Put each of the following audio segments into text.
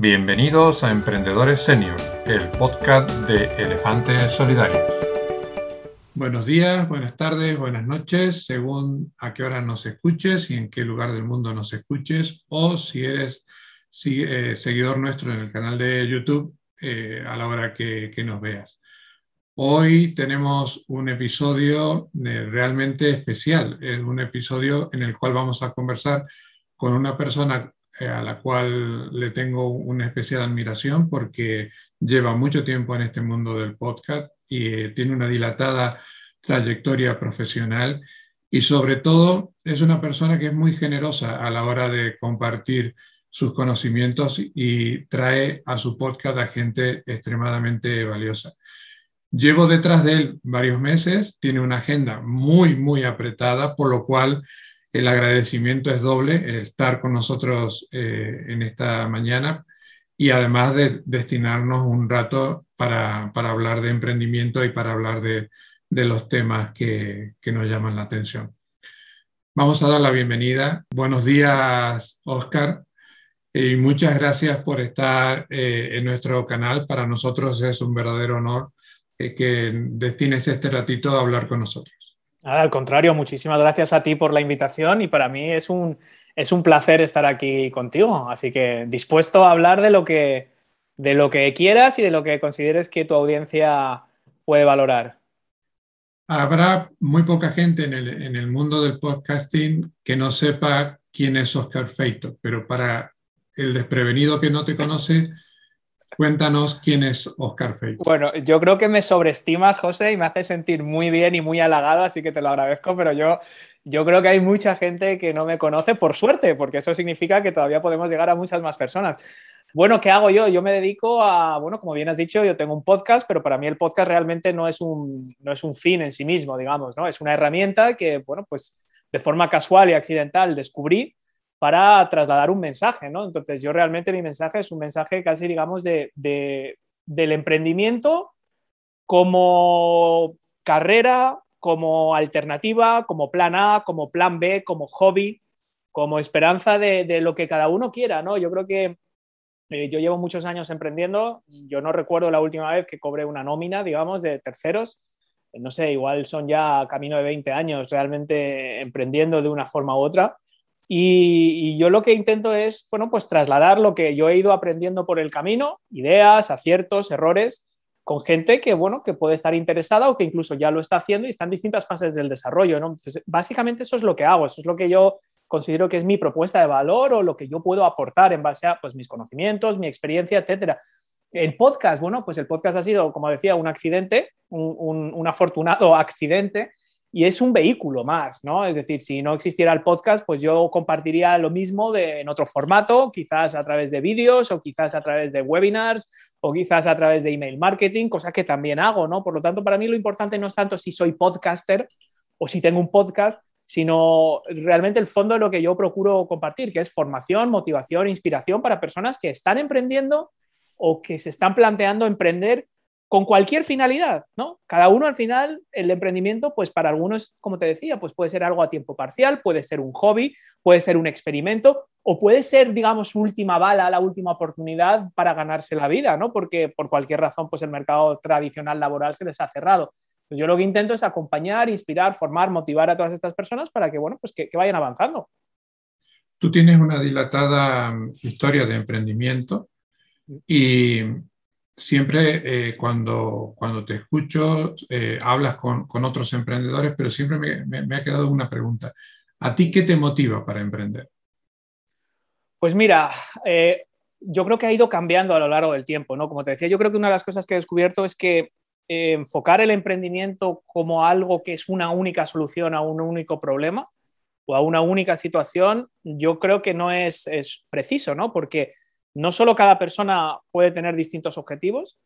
Bienvenidos a Emprendedores Senior, el podcast de Elefantes Solidarios. Buenos días, buenas tardes, buenas noches, según a qué hora nos escuches y en qué lugar del mundo nos escuches, o si eres eh, seguidor nuestro en el canal de YouTube eh, a la hora que, nos veas. Hoy tenemos un episodio eh, realmente especial, es un episodio en el cual vamos a conversar con una persona a la cual le tengo una especial admiración porque lleva mucho tiempo en este mundo del podcast y eh, tiene una dilatada trayectoria profesional y sobre todo es una persona que es muy generosa a la hora de compartir sus conocimientos y trae a su podcast a gente extremadamente valiosa. Llevo detrás de él varios meses, tiene una agenda muy, muy apretada, por lo cual el agradecimiento es doble, estar con nosotros eh, en esta mañana y además de destinarnos un rato para, hablar de emprendimiento y para hablar de, los temas que, nos llaman la atención. Vamos a dar la bienvenida. Buenos días, Oscar, y muchas gracias por estar eh, en nuestro canal. Para nosotros es un verdadero honor eh, que destines este ratito a hablar con nosotros al contrario, muchísimas gracias a ti por la invitación y para mí es un, es un placer estar aquí contigo. Así que dispuesto a hablar de lo, que, de lo que quieras y de lo que consideres que tu audiencia puede valorar. Habrá muy poca gente en el, en el mundo del podcasting que no sepa quién es Oscar Feito, pero para el desprevenido que no te conoce, Cuéntanos quién es Oscar Feito. Bueno, yo creo que me sobreestimas, José, y me hace sentir muy bien y muy halagado, así que te lo agradezco, pero yo, yo creo que hay mucha gente que no me conoce por suerte, porque eso significa que todavía podemos llegar a muchas más personas. Bueno, ¿qué hago yo? Yo me dedico a, bueno, como bien has dicho, yo tengo un podcast, pero para mí el podcast realmente no es un, no es un fin en sí mismo, digamos, ¿no? Es una herramienta que, bueno, pues de forma casual y accidental descubrí para trasladar un mensaje, ¿no? Entonces yo realmente mi mensaje es un mensaje casi, digamos, de, del emprendimiento como carrera, como alternativa, como plan A, como plan B, como hobby, como esperanza de, lo que cada uno quiera, ¿no? Yo creo que eh, yo llevo muchos años emprendiendo, yo no recuerdo la última vez que cobré una nómina, digamos, de terceros, no sé, igual son ya camino de 20 años realmente emprendiendo de una forma u otra. Y, yo lo que intento es, bueno, pues trasladar lo que yo he ido aprendiendo por el camino, ideas, aciertos, errores, con gente que, bueno, que puede estar interesada o que incluso ya lo está haciendo y está en distintas fases del desarrollo, ¿no? básicamente eso es lo que hago, eso es lo que yo considero que es mi propuesta de valor o lo que yo puedo aportar en base a pues, mis conocimientos, mi experiencia, etcétera. El podcast, bueno, pues el podcast ha sido, como decía, un accidente, un afortunado accidente y es un vehículo más, ¿no? Es decir, si no existiera el podcast, pues yo compartiría lo mismo en otro formato, quizás a través de vídeos o quizás a través de webinars o quizás a través de email marketing, cosa que también hago, ¿no? Por lo tanto, para mí lo importante no es tanto si soy podcaster o si tengo un podcast, sino realmente el fondo de lo que yo procuro compartir, que es formación, motivación, inspiración para personas que están emprendiendo o que se están planteando emprender con cualquier finalidad, ¿no? Cada uno al final, el emprendimiento, pues para algunos, como te decía, pues puede ser algo a tiempo parcial, puede ser un hobby, puede ser un experimento o puede ser, digamos, su última bala, la última oportunidad para ganarse la vida, ¿no? Porque por cualquier razón, pues el mercado tradicional laboral se les ha cerrado. Yo lo que intento es acompañar, inspirar, formar, motivar a todas estas personas para que, bueno, pues que, que vayan avanzando. Tú tienes una dilatada mm, historia de emprendimiento y siempre eh, cuando, cuando te escucho, eh, hablas con, con, otros emprendedores, pero siempre me, me, ha quedado una pregunta. ¿A ti qué te motiva para emprender? Pues mira, eh, yo creo que ha ido cambiando a lo largo del tiempo, ¿no? Como te decía, yo creo que una de las cosas que he descubierto es que enfocar el emprendimiento como algo que es una única solución a un único problema o a una única situación, yo creo que no es, es preciso, ¿no? Porque no solo cada persona puede tener distintos objetivos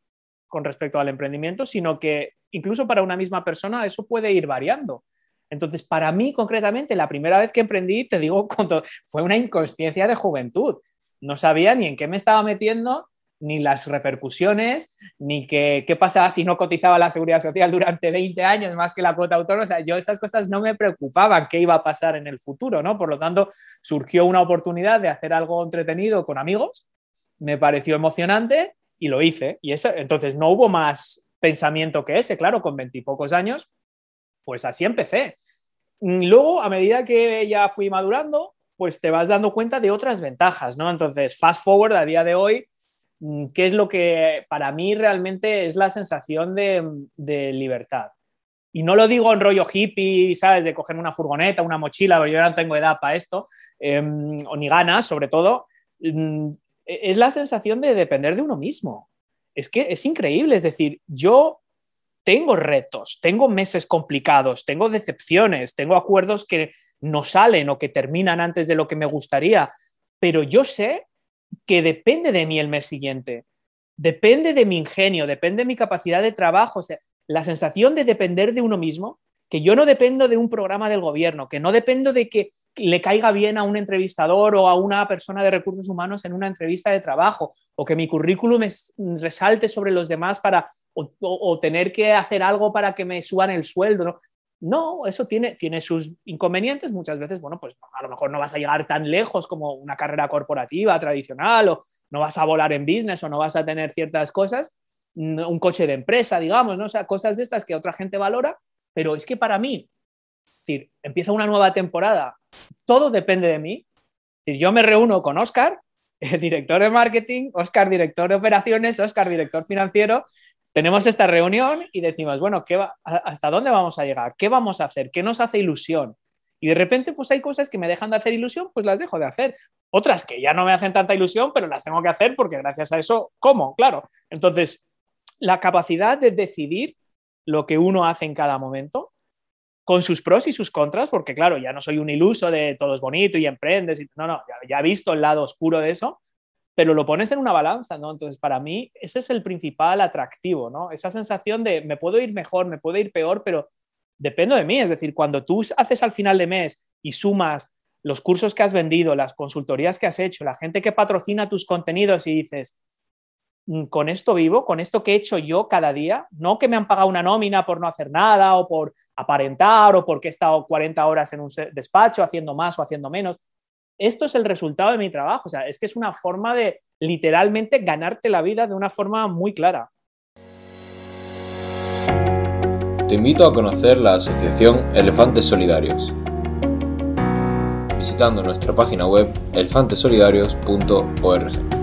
con respecto al emprendimiento, sino que incluso para una misma persona eso puede ir variando. Entonces, para mí concretamente, la primera vez que emprendí, te digo, fue una inconsciencia de juventud. No sabía ni en qué me estaba metiendo, ni las repercusiones, ni qué, qué pasaba si no cotizaba la seguridad social durante 20 años más que la cuota autónoma. O sea, yo estas cosas no me preocupaban qué iba a pasar en el futuro, ¿no? Por lo tanto, surgió una oportunidad de hacer algo entretenido con amigos me pareció emocionante y lo hice. Y eso, entonces no hubo más pensamiento que ese, claro, con veintipocos años, pues así empecé. Mm, luego, a medida que ya fui madurando, pues te vas dando cuenta de otras ventajas, ¿no? Entonces, fast forward a día de hoy, mm, ¿qué es lo que para mí realmente es la sensación de, libertad? Y no lo digo en rollo hippie, ¿sabes? De coger una furgoneta, una mochila, porque yo no tengo edad para esto, em, o ni ganas, sobre todo. E-, es la sensación de depender de uno mismo. Es que es increíble, es decir, yo tengo retos, tengo meses complicados, tengo decepciones, tengo acuerdos que no salen o que terminan antes de lo que me gustaría, pero yo sé que depende de mí el mes siguiente, depende de mi ingenio, depende de mi capacidad de trabajo, la sensación de depender de uno mismo, que yo no dependo de un programa del gobierno, que no dependo de que le caiga bien a un entrevistador o a una persona de recursos humanos en una entrevista de trabajo, o que mi currículum resalte sobre los demás para o, tener que hacer algo para que me suban el sueldo. ¿no? Eso tiene, tiene sus inconvenientes. Muchas veces, bueno, pues a lo mejor no vas a llegar tan lejos como una carrera corporativa tradicional, o no vas a volar en business, o no vas a tener ciertas cosas, un coche de empresa, digamos, ¿no? O sea, cosas de estas que otra gente valora, pero es que para mí, es decir, empieza una nueva temporada, todo depende de mí. yo me reúno con Oscar, director de marketing, Oscar, director de operaciones, Oscar, director financiero. Tenemos esta reunión y decimos, bueno, ¿qué ¿hasta dónde vamos a llegar? ¿Qué vamos a hacer? ¿Qué nos hace ilusión? Y de repente, pues hay cosas que me dejan de hacer ilusión, pues las dejo de hacer. Otras que ya no me hacen tanta ilusión, pero las tengo que hacer porque gracias a eso, ¿cómo? Claro. Entonces, la capacidad de decidir lo que uno hace en cada momento con sus pros y sus contras, porque claro, ya no soy un iluso de todo es bonito y emprendes, y, no, no, ya, he visto el lado oscuro de eso, pero lo pones en una balanza, ¿no? Entonces, para mí, ese es el principal atractivo, ¿no? Esa sensación de me puedo ir mejor, me puedo ir peor, pero dependo de mí, es decir, cuando tú haces al final de mes y sumas los cursos que has vendido, las consultorías que has hecho, la gente que patrocina tus contenidos y dices, con esto vivo, con esto que he hecho yo cada día, no que me han pagado una nómina por no hacer nada o por aparentar o porque he estado 40 horas en un despacho haciendo más o haciendo menos. Esto es el resultado de mi trabajo, o sea, es que es una forma de literalmente ganarte la vida de una forma muy clara. Te invito a conocer la asociación Elefantes Solidarios visitando nuestra página web elefantesolidarios.org.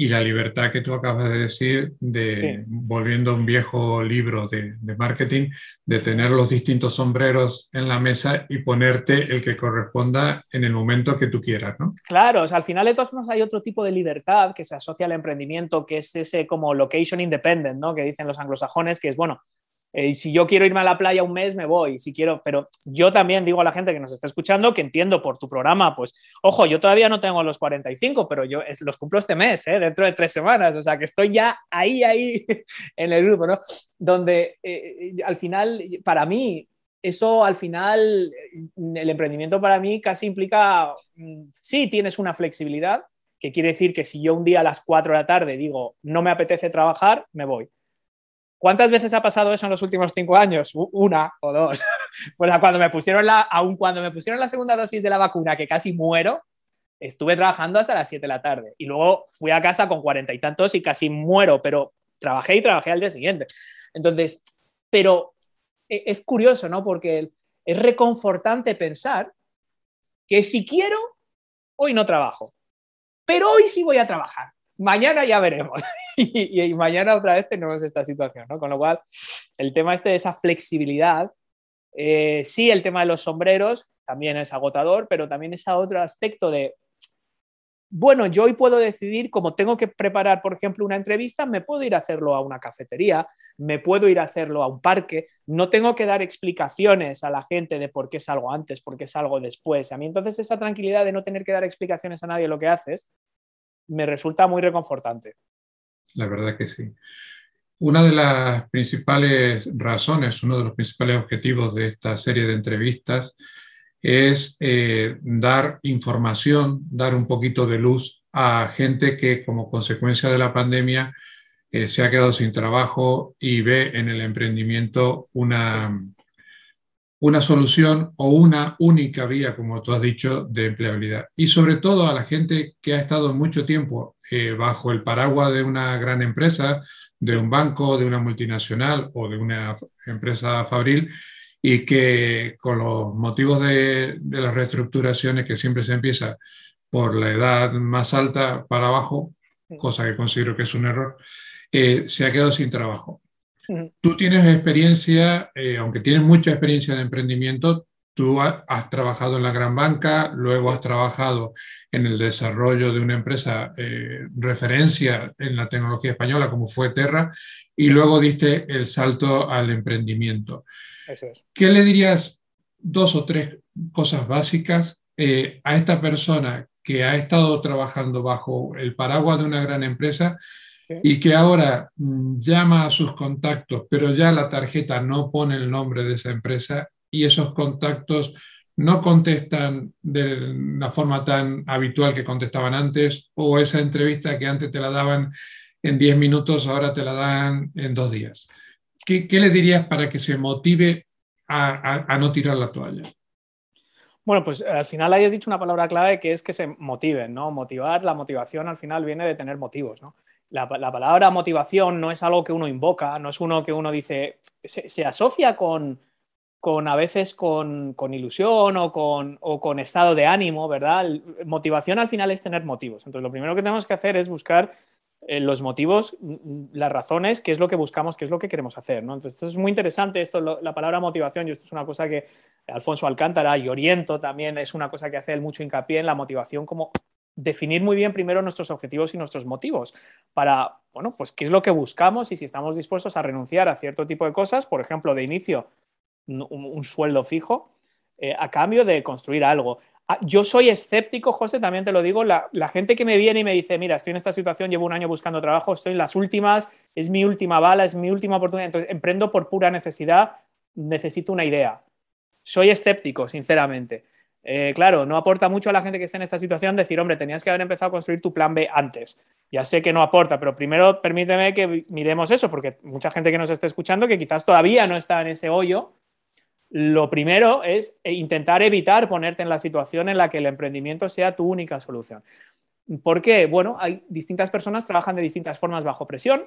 y la libertad que tú acabas de decir, de volviendo a un viejo libro de, marketing, de tener los distintos sombreros en la mesa y ponerte el que corresponda en el momento que tú quieras, ¿no? Claro, o sea, al final de todos modos hay otro tipo de libertad que se asocia al emprendimiento, que es ese como location independent, ¿no? Que dicen los anglosajones, que es, bueno, eh, si yo quiero irme a la playa un mes, me voy. Si quiero, pero yo también digo a la gente que nos está escuchando que entiendo por tu programa, pues, ojo, yo todavía no tengo los 45, pero yo los cumplo este mes, ¿eh? dentro de tres semanas. O sea, que estoy ya ahí, ahí en el grupo, ¿no? Donde eh, al final, para mí, eso al final, el emprendimiento para mí casi implica, mm, sí, tienes una flexibilidad, que quiere decir que si yo un día a las 4 de la tarde digo, no me apetece trabajar, me voy ¿Cuántas veces ha pasado eso en los últimos cinco años? Una o dos. Cuando me pusieron la, aun cuando me pusieron la segunda dosis de la vacuna, que casi muero, estuve trabajando hasta las 7 de la tarde. Y luego fui a casa con cuarenta y tantos y casi muero, pero trabajé y trabajé al día siguiente. Entonces, pero e, es curioso, ¿no? Porque es reconfortante pensar que si quiero, hoy no trabajo, pero hoy sí voy a trabajar mañana ya veremos. y, mañana otra vez tenemos esta situación, ¿no? Con lo cual, el tema este de esa flexibilidad, eh, sí, el tema de los sombreros también es agotador, pero también es otro aspecto de, bueno, yo hoy puedo decidir, como tengo que preparar, por ejemplo, una entrevista, me puedo ir a hacerlo a una cafetería, me puedo ir a hacerlo a un parque, no tengo que dar explicaciones a la gente de por qué salgo antes, por qué salgo después. A mí entonces esa tranquilidad de no tener que dar explicaciones a nadie lo que haces, me resulta muy reconfortante. La verdad que sí. Una de las principales razones, uno de los principales objetivos de esta serie de entrevistas es eh, dar información, dar un poquito de luz a gente que como consecuencia de la pandemia eh, se ha quedado sin trabajo y ve en el emprendimiento una, una solución o una única vía, como tú has dicho, de empleabilidad. Y sobre todo a la gente que ha estado mucho tiempo eh, bajo el paraguas de una gran empresa, de un banco, de una multinacional o de una empresa fabril, y que con los motivos de, las reestructuraciones que siempre se empieza por la edad más alta para abajo, cosa que considero que es un error, eh, se ha quedado sin trabajo. Tú tienes experiencia, eh, aunque tienes mucha experiencia de emprendimiento, tú has, trabajado en la gran banca, luego has trabajado en el desarrollo de una empresa eh, referencia en la tecnología española como fue Terra, y luego diste el salto al emprendimiento. ¿Qué le dirías dos o tres cosas básicas eh, a esta persona que ha estado trabajando bajo el paraguas de una gran empresa y que ahora mm, llama a sus contactos, pero ya la tarjeta no pone el nombre de esa empresa y esos contactos no contestan de la forma tan habitual que contestaban antes o esa entrevista que antes te la daban en 10 minutos, ahora te la dan en dos días. ¿Qué, qué le dirías para que se motive a, a, no tirar la toalla? Bueno, pues al final hayas dicho una palabra clave que es que se motiven, ¿no? Motivar, la motivación al final viene de tener motivos, ¿no? La, palabra motivación no es algo que uno invoca, no es uno que uno dice, se, asocia con, con, a veces con, con ilusión o con, o con, estado de ánimo, ¿verdad? Motivación al final es tener motivos. Entonces, lo primero que tenemos que hacer es buscar eh, los motivos, las razones, qué es lo que buscamos, qué es lo que queremos hacer, ¿no? Entonces, esto es muy interesante, esto, la palabra motivación, y esto es una cosa que Alfonso Alcántara y Oriento también es una cosa que hace él mucho hincapié en la motivación como definir muy bien primero nuestros objetivos y nuestros motivos para, bueno, pues qué es lo que buscamos y si estamos dispuestos a renunciar a cierto tipo de cosas, por ejemplo, de inicio, un, sueldo fijo, eh, a cambio de construir algo. Ah, yo soy escéptico, José, también te lo digo, la, la, gente que me viene y me dice, mira, estoy en esta situación, llevo un año buscando trabajo, estoy en las últimas, es mi última bala, es mi última oportunidad, entonces emprendo por pura necesidad, necesito una idea. Soy escéptico, sinceramente. Eh, claro, no aporta mucho a la gente que esté en esta situación decir, hombre, tenías que haber empezado a construir tu plan B antes. Ya sé que no aporta, pero primero permíteme que miremos eso, porque mucha gente que nos esté escuchando que quizás todavía no está en ese hoyo, lo primero es eh, intentar evitar ponerte en la situación en la que el emprendimiento sea tu única solución. ¿Por qué? Bueno, hay distintas personas trabajan de distintas formas bajo presión.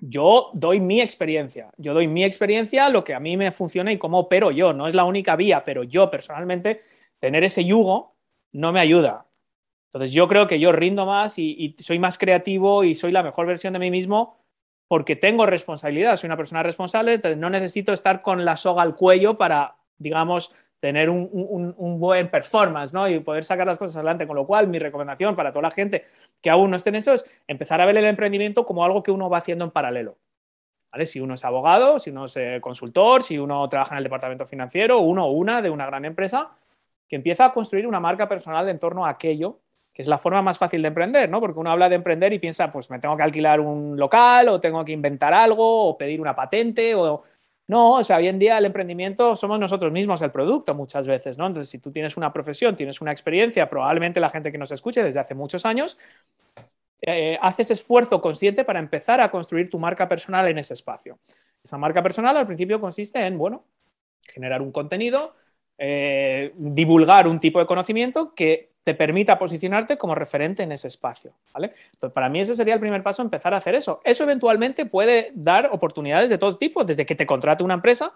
Yo doy mi experiencia, yo doy mi experiencia, lo que a mí me funciona y cómo opero yo. No es la única vía, pero yo personalmente tener ese yugo no me ayuda. Entonces yo creo que yo rindo más y, soy más creativo y soy la mejor versión de mí mismo porque tengo responsabilidad, soy una persona responsable, entonces no necesito estar con la soga al cuello para, digamos, tener un, buen performance ¿no? y poder sacar las cosas adelante. Con lo cual, mi recomendación para toda la gente que aún no esté en eso es empezar a ver el emprendimiento como algo que uno va haciendo en paralelo. ¿Vale? Si uno es abogado, si uno es eh, consultor, si uno trabaja en el departamento financiero, uno o una de una gran empresa, que empieza a construir una marca personal en torno a aquello, que es la forma más fácil de emprender, ¿no? Porque uno habla de emprender y piensa, pues me tengo que alquilar un local o tengo que inventar algo o pedir una patente o... No, o sea, hoy en día el emprendimiento somos nosotros mismos el producto muchas veces, ¿no? Entonces, si tú tienes una profesión, tienes una experiencia, probablemente la gente que nos escuche desde hace muchos años, eh, haces esfuerzo consciente para empezar a construir tu marca personal en ese espacio. Esa marca personal al principio consiste en, bueno, generar un contenido, eh, divulgar un tipo de conocimiento que te permita posicionarte como referente en ese espacio. Entonces, para mí ese sería el primer paso, empezar a hacer eso. Eso eventualmente puede dar oportunidades de todo tipo, desde que te contrate una empresa,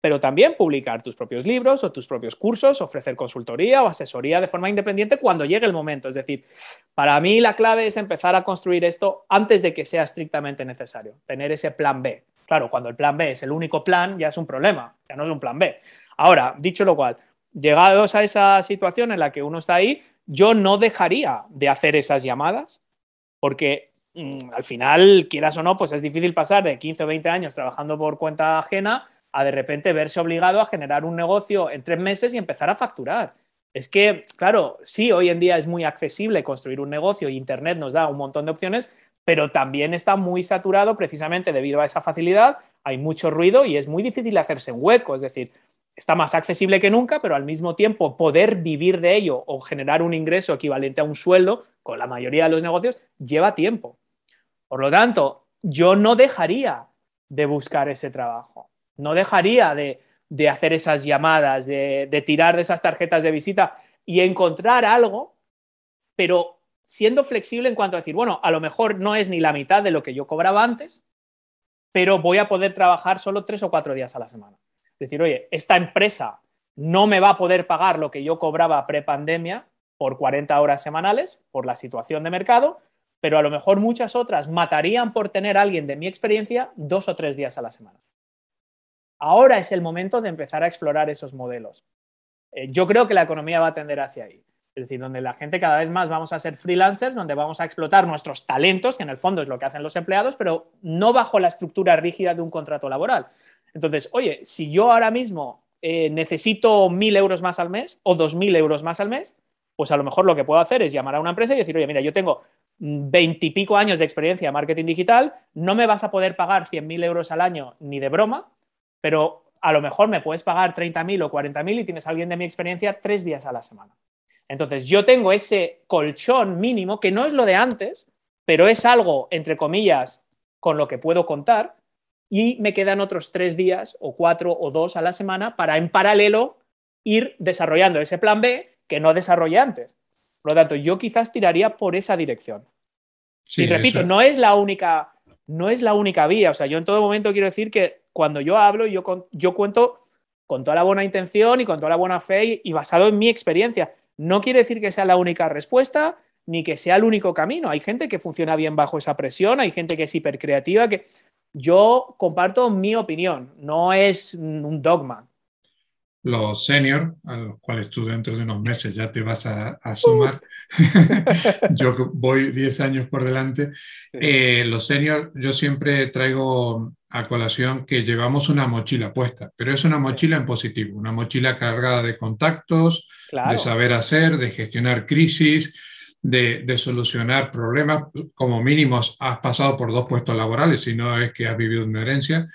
pero también publicar tus propios libros o tus propios cursos, ofrecer consultoría o asesoría de forma independiente cuando llegue el momento. Es decir, para mí la clave es empezar a construir esto antes de que sea estrictamente necesario, tener ese plan B. Claro, cuando el plan B es el único plan, ya es un problema, ya no es un plan B. Ahora, dicho lo cual, llegados a esa situación en la que uno está ahí, yo no dejaría de hacer esas llamadas, porque mm, al final, quieras o no, pues es difícil pasar de 15 o 20 años trabajando por cuenta ajena a de repente verse obligado a generar un negocio en tres meses y empezar a facturar. Es que, claro, sí, hoy en día es muy accesible construir un negocio y Internet nos da un montón de opciones, pero también está muy saturado precisamente debido a esa facilidad, hay mucho ruido y es muy difícil hacerse un hueco, es decir, está más accesible que nunca, pero al mismo tiempo poder vivir de ello o generar un ingreso equivalente a un sueldo con la mayoría de los negocios lleva tiempo. Por lo tanto, yo no dejaría de buscar ese trabajo, no dejaría de de hacer esas llamadas, de, de tirar de esas tarjetas de visita y encontrar algo, pero siendo flexible en cuanto a decir, bueno, a lo mejor no es ni la mitad de lo que yo cobraba antes, pero voy a poder trabajar solo tres o cuatro días a la semana. Es decir, oye, esta empresa no me va a poder pagar lo que yo cobraba pre-pandemia por 40 horas semanales, por la situación de mercado, pero a lo mejor muchas otras matarían por tener a alguien de mi experiencia dos o tres días a la semana. Ahora es el momento de empezar a explorar esos modelos. Eh, yo creo que la economía va a tender hacia ahí. Es decir, donde la gente cada vez más vamos a ser freelancers, donde vamos a explotar nuestros talentos, que en el fondo es lo que hacen los empleados, pero no bajo la estructura rígida de un contrato laboral. Entonces, oye, si yo ahora mismo eh, necesito mil euros más al mes o dos mil euros más al mes, pues a lo mejor lo que puedo hacer es llamar a una empresa y decir, oye, mira, yo tengo veintipico años de experiencia en marketing digital, no me vas a poder pagar cien mil euros al año ni de broma, pero a lo mejor me puedes pagar treinta mil o cuarenta mil y tienes a alguien de mi experiencia tres días a la semana. Entonces, yo tengo ese colchón mínimo, que no es lo de antes, pero es algo, entre comillas, con lo que puedo contar, y me quedan otros tres días o cuatro o dos a la semana para en paralelo ir desarrollando ese plan B que no desarrollé antes. Por lo tanto, yo quizás tiraría por esa dirección. y repito, no es la única, no es la única vía. O sea, yo en todo momento quiero decir que cuando yo hablo, yo, yo cuento con toda la buena intención y con toda la buena fe y basado en mi experiencia. No quiere decir que sea la única respuesta ni que sea el único camino. Hay gente que funciona bien bajo esa presión, hay gente que es hipercreativa, que yo comparto mi opinión, no es un dogma. Los seniors, a los cuales tú dentro de unos meses ya te vas a, sumar, yo voy 10 años por delante, eh, los seniors, yo siempre traigo a colación que llevamos una mochila puesta, pero es una mochila en positivo, una mochila cargada de contactos, de saber hacer, de gestionar crisis, de, solucionar problemas. Como mínimo has pasado por dos puestos laborales, si no es que has vivido una herencia.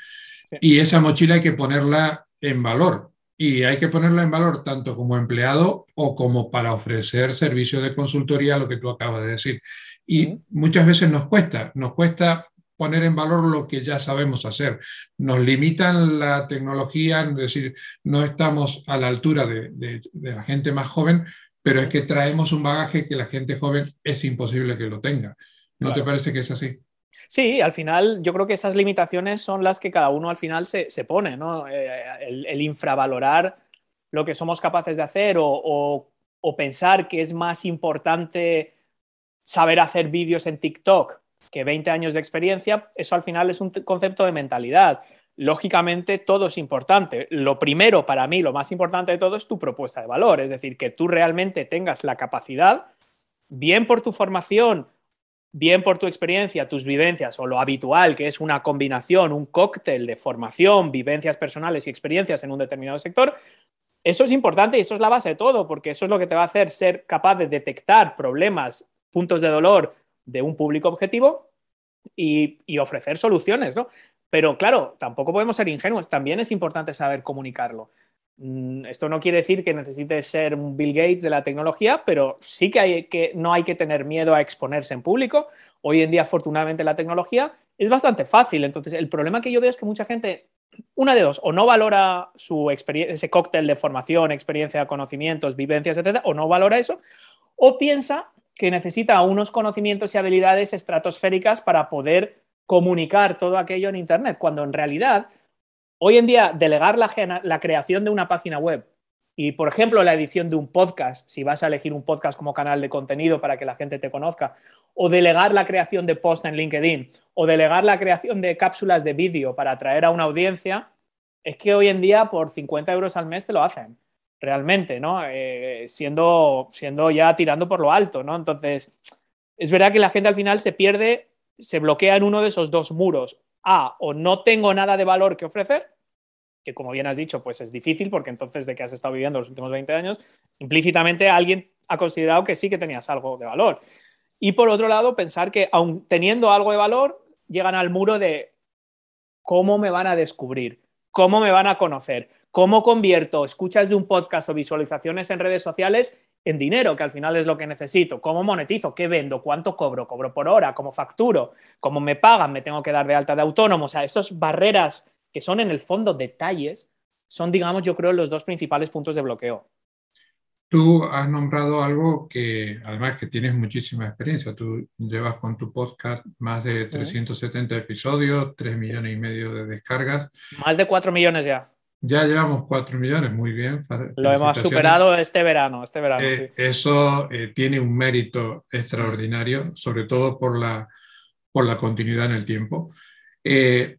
Y esa mochila hay que ponerla en valor. Y hay que ponerla en valor tanto como empleado o como para ofrecer servicios de consultoría, lo que tú acabas de decir. Y muchas veces nos cuesta, nos cuesta poner en valor lo que ya sabemos hacer. Nos limitan la tecnología, es decir, no estamos a la altura de, la gente más joven, pero es que traemos un bagaje que la gente joven es imposible que lo tenga. ¿No te parece que es así? Sí, al final yo creo que esas limitaciones son las que cada uno al final se, pone, ¿no? Eh, el, infravalorar lo que somos capaces de hacer o, o pensar que es más importante saber hacer vídeos en TikTok que 20 años de experiencia, eso al final es un concepto de mentalidad. Lógicamente, todo es importante. Lo primero, para mí, lo más importante de todo es tu propuesta de valor, es decir, que tú realmente tengas la capacidad, bien por tu formación, bien por tu experiencia, tus vivencias o lo habitual, que es una combinación, un cóctel de formación, vivencias personales y experiencias en un determinado sector, eso es importante y eso es la base de todo, porque eso es lo que te va a hacer ser capaz de detectar problemas, puntos de dolor de un público objetivo y, ofrecer soluciones, ¿no? Pero claro, tampoco podemos ser ingenuos, también es importante saber comunicarlo. Mm, esto no quiere decir que necesites ser un Bill Gates de la tecnología, pero sí que, hay que no hay que tener miedo a exponerse en público. Hoy en día, afortunadamente, la tecnología es bastante fácil. Entonces, el problema que yo veo es que mucha gente, una de dos, o no valora su ese cóctel de formación, experiencia, conocimientos, vivencias, etcétera, o no valora eso, o piensa que necesita unos conocimientos y habilidades estratosféricas para poder comunicar todo aquello en Internet, cuando en realidad hoy en día delegar la, creación de una página web y, por ejemplo, la edición de un podcast, si vas a elegir un podcast como canal de contenido para que la gente te conozca, o delegar la creación de posts en LinkedIn, o delegar la creación de cápsulas de vídeo para atraer a una audiencia, es que hoy en día por 50 euros al mes te lo hacen realmente, ¿no? Eh, siendo, siendo ya tirando por lo alto, ¿no? Entonces, es verdad que la gente al final se pierde, se bloquea en uno de esos dos muros. A, o no tengo nada de valor que ofrecer, que como bien has dicho, pues es difícil porque entonces de que has estado viviendo los últimos 20 años, implícitamente alguien ha considerado que sí que tenías algo de valor. Y por otro lado, pensar que aun teniendo algo de valor, llegan al muro de cómo me van a descubrir, cómo me van a conocer, ¿Cómo convierto escuchas de un podcast o visualizaciones en redes sociales en dinero, que al final es lo que necesito? ¿Cómo monetizo? ¿Qué vendo? ¿Cuánto cobro? ¿Cobro por hora? ¿Cómo facturo? ¿Cómo me pagan? ¿Me tengo que dar de alta de autónomo? O sea, esas barreras que son en el fondo detalles son, digamos, yo creo, los dos principales puntos de bloqueo. Tú has nombrado algo que, además que tienes muchísima experiencia, tú llevas con tu podcast más de 370 episodios, 3 millones y medio de descargas. Más de 4 millones ya. Ya llevamos 4 millones, muy bien. Lo hemos superado este verano. Este verano eh, Eso eh, tiene un mérito extraordinario, sobre todo por la, por la continuidad en el tiempo. Eh,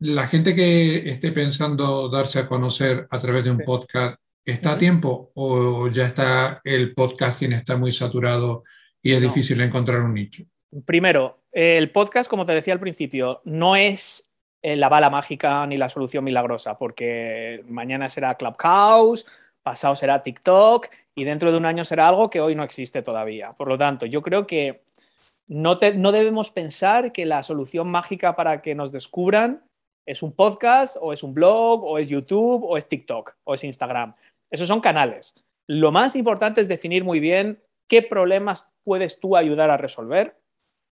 la gente que esté pensando darse a conocer a través de un podcast, ¿está a tiempo o ya está el podcasting está muy saturado y es difícil encontrar un nicho? Primero, el podcast, como te decía al principio, no es la bala mágica ni la solución milagrosa, porque mañana será Clubhouse, pasado será TikTok y dentro de un año será algo que hoy no existe todavía. Por lo tanto, yo creo que no, no debemos pensar que la solución mágica para que nos descubran es un podcast o es un blog o es YouTube o es TikTok o es Instagram. Esos son canales. Lo más importante es definir muy bien qué problemas puedes tú ayudar a resolver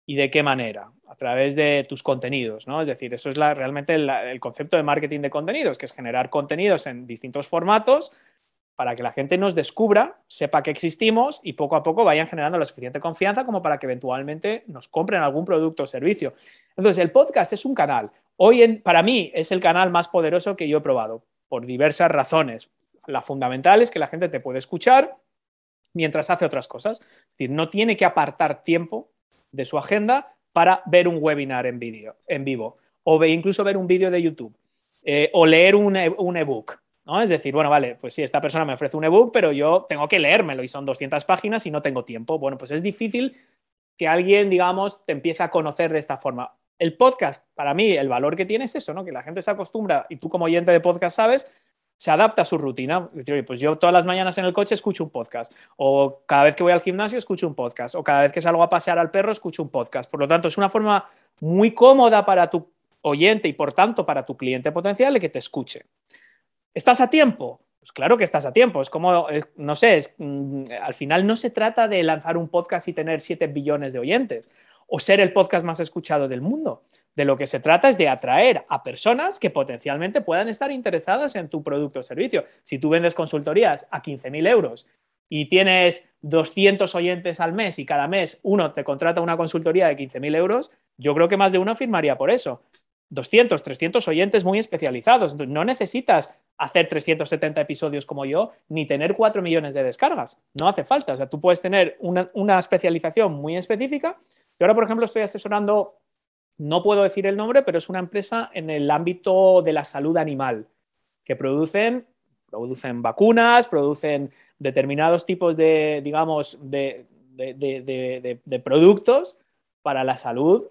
y de qué manera, a través de tus contenidos, ¿no? Es decir, eso es realmente el, concepto de marketing de contenidos, que es generar contenidos en distintos formatos para que la gente nos descubra, sepa que existimos y poco a poco vayan generando la suficiente confianza como para que eventualmente nos compren algún producto o servicio. Entonces, el podcast es un canal. Hoy, para mí, es el canal más poderoso que yo he probado, por diversas razones. La fundamental es que la gente te puede escuchar mientras hace otras cosas. Es decir, no tiene que apartar tiempo de su agenda para ver un webinar en, vídeo, en vivo, o incluso ver un vídeo de YouTube, eh, o leer un, e, un ebook. ¿no? Es decir, bueno, vale, pues sí, esta persona me ofrece un ebook, pero yo tengo que leérmelo y son 200 páginas y no tengo tiempo. Bueno, pues es difícil que alguien, digamos, te empiece a conocer de esta forma. El podcast, para mí, el valor que tiene es eso, ¿no? Que la gente se acostumbra y tú como oyente de podcast sabes, se adapta a su rutina. Decir, pues yo todas las mañanas en el coche escucho un podcast, o cada vez que voy al gimnasio escucho un podcast, o cada vez que salgo a pasear al perro escucho un podcast. Por lo tanto, es una forma muy cómoda para tu oyente y por tanto para tu cliente potencial de que te escuche. ¿Estás a tiempo? Pues claro que estás a tiempo. Es como, no sé, mm, al final no se trata de lanzar un podcast y tener 7 billones de oyentes o ser el podcast más escuchado del mundo. De lo que se trata es de atraer a personas que potencialmente puedan estar interesadas en tu producto o servicio. Si tú vendes consultorías a 15.000 euros y tienes 200 oyentes al mes y cada mes uno te contrata una consultoría de 15.000 euros, yo creo que más de uno firmaría por eso. 200, 300 oyentes muy especializados. no necesitas hacer 370 episodios como yo, ni tener 4 millones de descargas. No hace falta. O sea, tú puedes tener una, especialización muy específica. Yo ahora, por ejemplo, estoy asesorando, no puedo decir el nombre, pero es una empresa en el ámbito de la salud animal, que producen, producen vacunas, producen determinados tipos de, digamos, de, de productos para la salud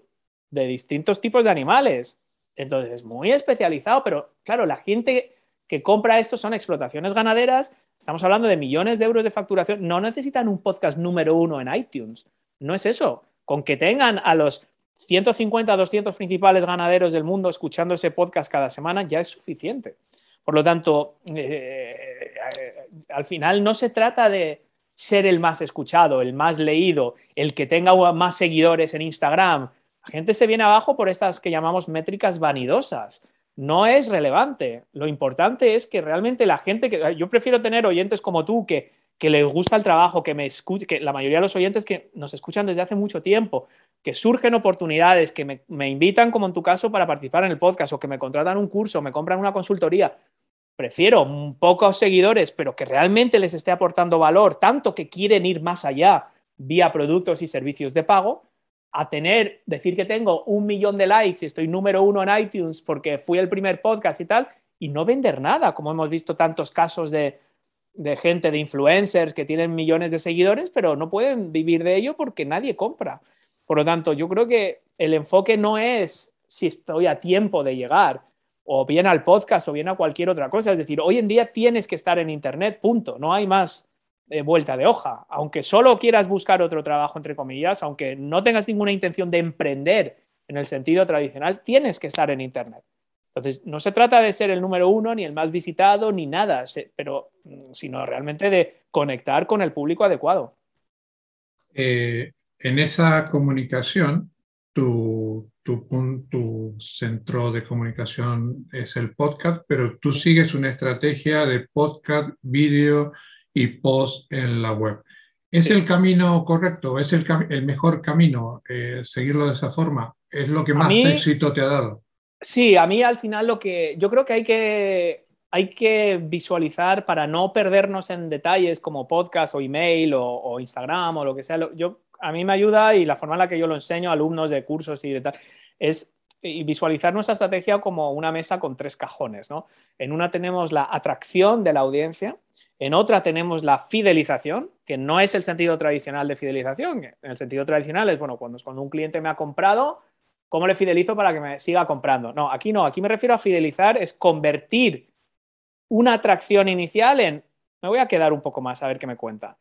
de distintos tipos de animales. Entonces, es muy especializado, pero claro, la gente que compra esto son explotaciones ganaderas, estamos hablando de millones de euros de facturación, no necesitan un podcast número uno en iTunes, no es eso, con que tengan a los 150, 200 principales ganaderos del mundo escuchando ese podcast cada semana ya es suficiente. Por lo tanto, eh, eh, al final no se trata de ser el más escuchado, el más leído, el que tenga más seguidores en Instagram. La gente se viene abajo por estas que llamamos métricas vanidosas no es relevante. Lo importante es que realmente la gente que yo prefiero tener oyentes como tú que, que les gusta el trabajo, que me escuche, que la mayoría de los oyentes que nos escuchan desde hace mucho tiempo, que surgen oportunidades, que me, me invitan, como en tu caso, para participar en el podcast o que me contratan un curso, me compran una consultoría. Prefiero pocos seguidores, pero que realmente les esté aportando valor, tanto que quieren ir más allá vía productos y servicios de pago, a tener, decir que tengo un millón de likes y estoy número uno en iTunes porque fui el primer podcast y tal, y no vender nada, como hemos visto tantos casos de, gente, de influencers que tienen millones de seguidores, pero no pueden vivir de ello porque nadie compra. Por lo tanto, yo creo que el enfoque no es si estoy a tiempo de llegar, o bien al podcast, o bien a cualquier otra cosa. Es decir, hoy en día tienes que estar en Internet, punto. No hay más vuelta de hoja. Aunque solo quieras buscar otro trabajo, entre comillas, aunque no tengas ninguna intención de emprender en el sentido tradicional, tienes que estar en Internet. Entonces, no se trata de ser el número uno, ni el más visitado, ni nada, pero, mm, sino realmente de conectar con el público adecuado. Eh, en esa comunicación, tu, tu, centro de comunicación es el podcast, pero tú sigues una estrategia de podcast, vídeo y post en la web. ¿Es el camino correcto? ¿Es el, el mejor camino eh, seguirlo de esa forma? ¿Es lo que más éxito te ha dado? Sí, a mí al final lo que yo creo que hay que, hay que visualizar para no perdernos en detalles como podcast o email o, Instagram o lo que sea. Yo, a mí me ayuda y la forma en la que yo lo enseño a alumnos de cursos y de tal es visualizar nuestra estrategia como una mesa con tres cajones. ¿no? En una tenemos la atracción de la audiencia, en otra tenemos la fidelización, que no es el sentido tradicional de fidelización. En el sentido tradicional es, bueno, cuando, cuando un cliente me ha comprado, ¿cómo le fidelizo para que me siga comprando? No, aquí no, aquí me refiero a fidelizar, es convertir una atracción inicial en, me voy a quedar un poco más a ver qué me cuenta.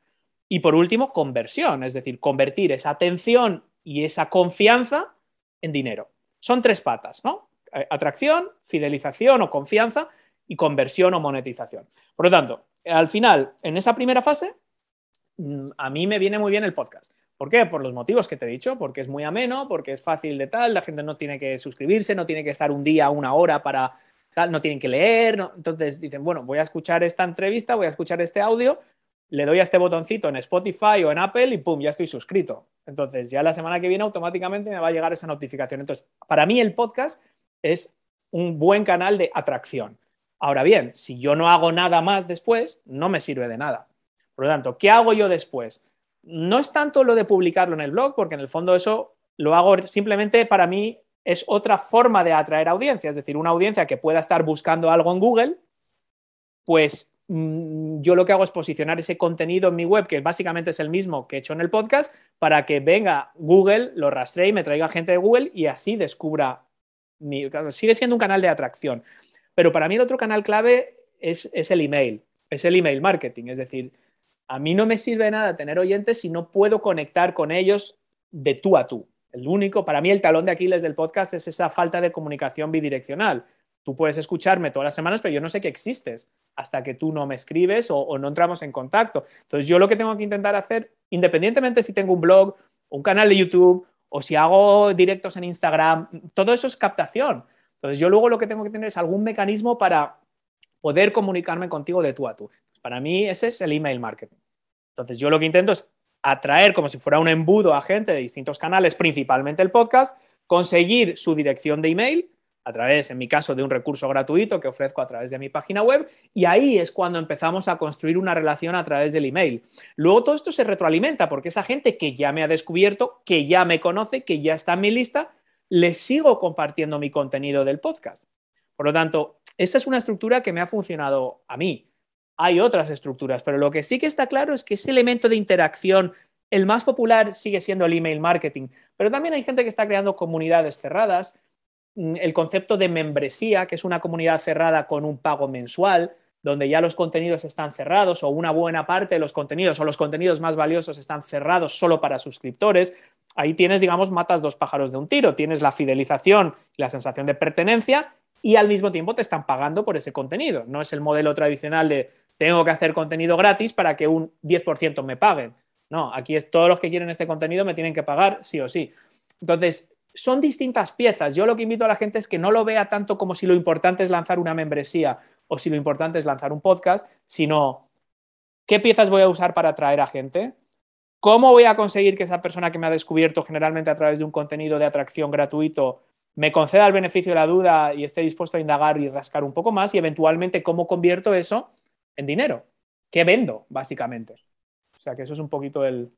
Y por último, conversión, es decir, convertir esa atención y esa confianza en dinero. Son tres patas, ¿no? Atracción, fidelización o confianza y conversión o monetización. Por lo tanto, al final, en esa primera fase, mm, a mí me viene muy bien el podcast. ¿Por qué? Por los motivos que te he dicho, porque es muy ameno, porque es fácil de tal, la gente no tiene que suscribirse, no tiene que estar un día, una hora para tal, no tienen que leer. Entonces dicen, bueno, voy a escuchar esta entrevista, voy a escuchar este audio, le doy a este botoncito en Spotify o en Apple y pum, ya estoy suscrito. Entonces ya la semana que viene automáticamente me va a llegar esa notificación. Entonces, para mí el podcast es un buen canal de atracción. Ahora bien, si yo no hago nada más después, no me sirve de nada. Por lo tanto, ¿qué hago yo después? No es tanto lo de publicarlo en el blog, porque en el fondo eso lo hago simplemente para mí es otra forma de atraer audiencia, es decir, una audiencia que pueda estar buscando algo en Google, pues yo lo que hago es posicionar ese contenido en mi web, que básicamente es el mismo que he hecho en el podcast, para que venga Google, lo rastree y me traiga gente de Google y así descubra mi... Sigue siendo un canal de atracción. Pero para mí el otro canal clave es, el email, es el email marketing. Es decir, a mí no me sirve nada tener oyentes si no puedo conectar con ellos de tú a tú. El único, para mí el talón de Aquiles del podcast es esa falta de comunicación bidireccional. Tú puedes escucharme todas las semanas, pero yo no sé que existes hasta que tú no me escribes o, no entramos en contacto. Entonces yo lo que tengo que intentar hacer, independientemente si tengo un blog, un canal de YouTube o si hago directos en Instagram, todo eso es captación. Entonces yo luego lo que tengo que tener es algún mecanismo para poder comunicarme contigo de tú a tú. Para mí ese es el email marketing. Entonces yo lo que intento es atraer como si fuera un embudo a gente de distintos canales, principalmente el podcast, conseguir su dirección de email a través, en mi caso, de un recurso gratuito que ofrezco a través de mi página web, y ahí es cuando empezamos a construir una relación a través del email. Luego todo esto se retroalimenta porque esa gente que ya me ha descubierto, que ya me conoce, que ya está en mi lista, les sigo compartiendo mi contenido del podcast. Por lo tanto, esa es una estructura que me ha funcionado a mí. Hay otras estructuras, pero lo que sí que está claro es que ese elemento de interacción, el más popular sigue siendo el email marketing, pero también hay gente que está creando comunidades cerradas, el concepto de membresía, que es una comunidad cerrada con un pago mensual, donde ya los contenidos están cerrados o una buena parte de los contenidos o los contenidos más valiosos están cerrados solo para suscriptores. Ahí tienes, digamos, matas dos pájaros de un tiro. Tienes la fidelización la sensación de pertenencia y al mismo tiempo te están pagando por ese contenido. No es el modelo tradicional de tengo que hacer contenido gratis para que un 10% me paguen. No, aquí es todos los que quieren este contenido me tienen que pagar sí o sí. Entonces, son distintas piezas. Yo lo que invito a la gente es que no lo vea tanto como si lo importante es lanzar una membresía o si lo importante es lanzar un podcast, sino qué piezas voy a usar para atraer a gente, cómo voy a conseguir que esa persona que me ha descubierto generalmente a través de un contenido de atracción gratuito me conceda el beneficio de la duda y esté dispuesto a indagar y rascar un poco más y eventualmente cómo convierto eso en dinero. ¿Qué vendo, básicamente? O sea que eso es un poquito el,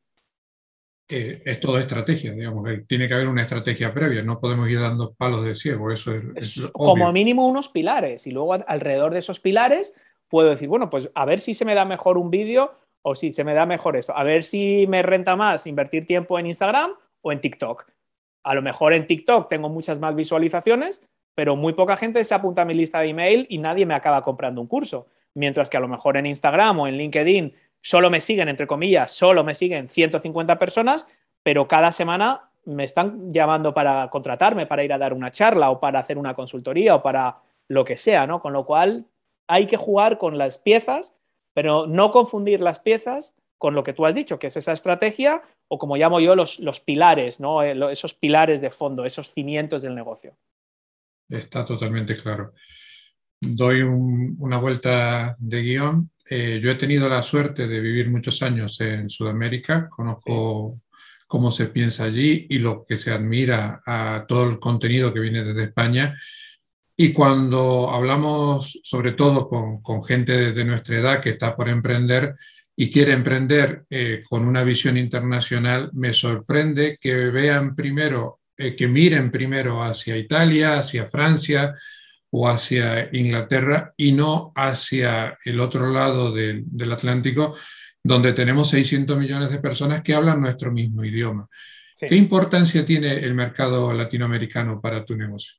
es todo estrategia, digamos, tiene que haber una estrategia previa, no podemos ir dando palos de ciego, eso es, como mínimo unos pilares y luego alrededor de esos pilares puedo decir, bueno, pues a ver si se me da mejor un vídeo o si se me da mejor esto, a ver si me renta más invertir tiempo en Instagram o en TikTok. A lo mejor en TikTok tengo muchas más visualizaciones, pero muy poca gente se apunta a mi lista de email y nadie me acaba comprando un curso. Mientras que a lo mejor en Instagram o en LinkedIn solo me siguen, entre comillas, solo me siguen 150 personas, pero cada semana me están llamando para contratarme, para ir a dar una charla o para hacer una consultoría o para lo que sea, ¿no? Con lo cual hay que jugar con las piezas, pero no confundir las piezas con lo que tú has dicho, que es esa estrategia, o como llamo yo, los, los pilares, ¿no? Eh, esos pilares de fondo, esos cimientos del negocio. Está totalmente claro. Doy una vuelta de guion. Eh, yo he tenido la suerte de vivir muchos años en Sudamérica, conozco cómo se piensa allí y lo que se admira a todo el contenido que viene desde España. Y cuando hablamos sobre todo con, con gente de nuestra edad que está por emprender, y quiere emprender eh, con una visión internacional, me sorprende que vean primero, eh, que miren primero hacia Italia, hacia Francia o hacia Inglaterra y no hacia el otro lado del, Atlántico, donde tenemos 600 millones de personas que hablan nuestro mismo idioma. ¿Qué importancia tiene el mercado latinoamericano para tu negocio?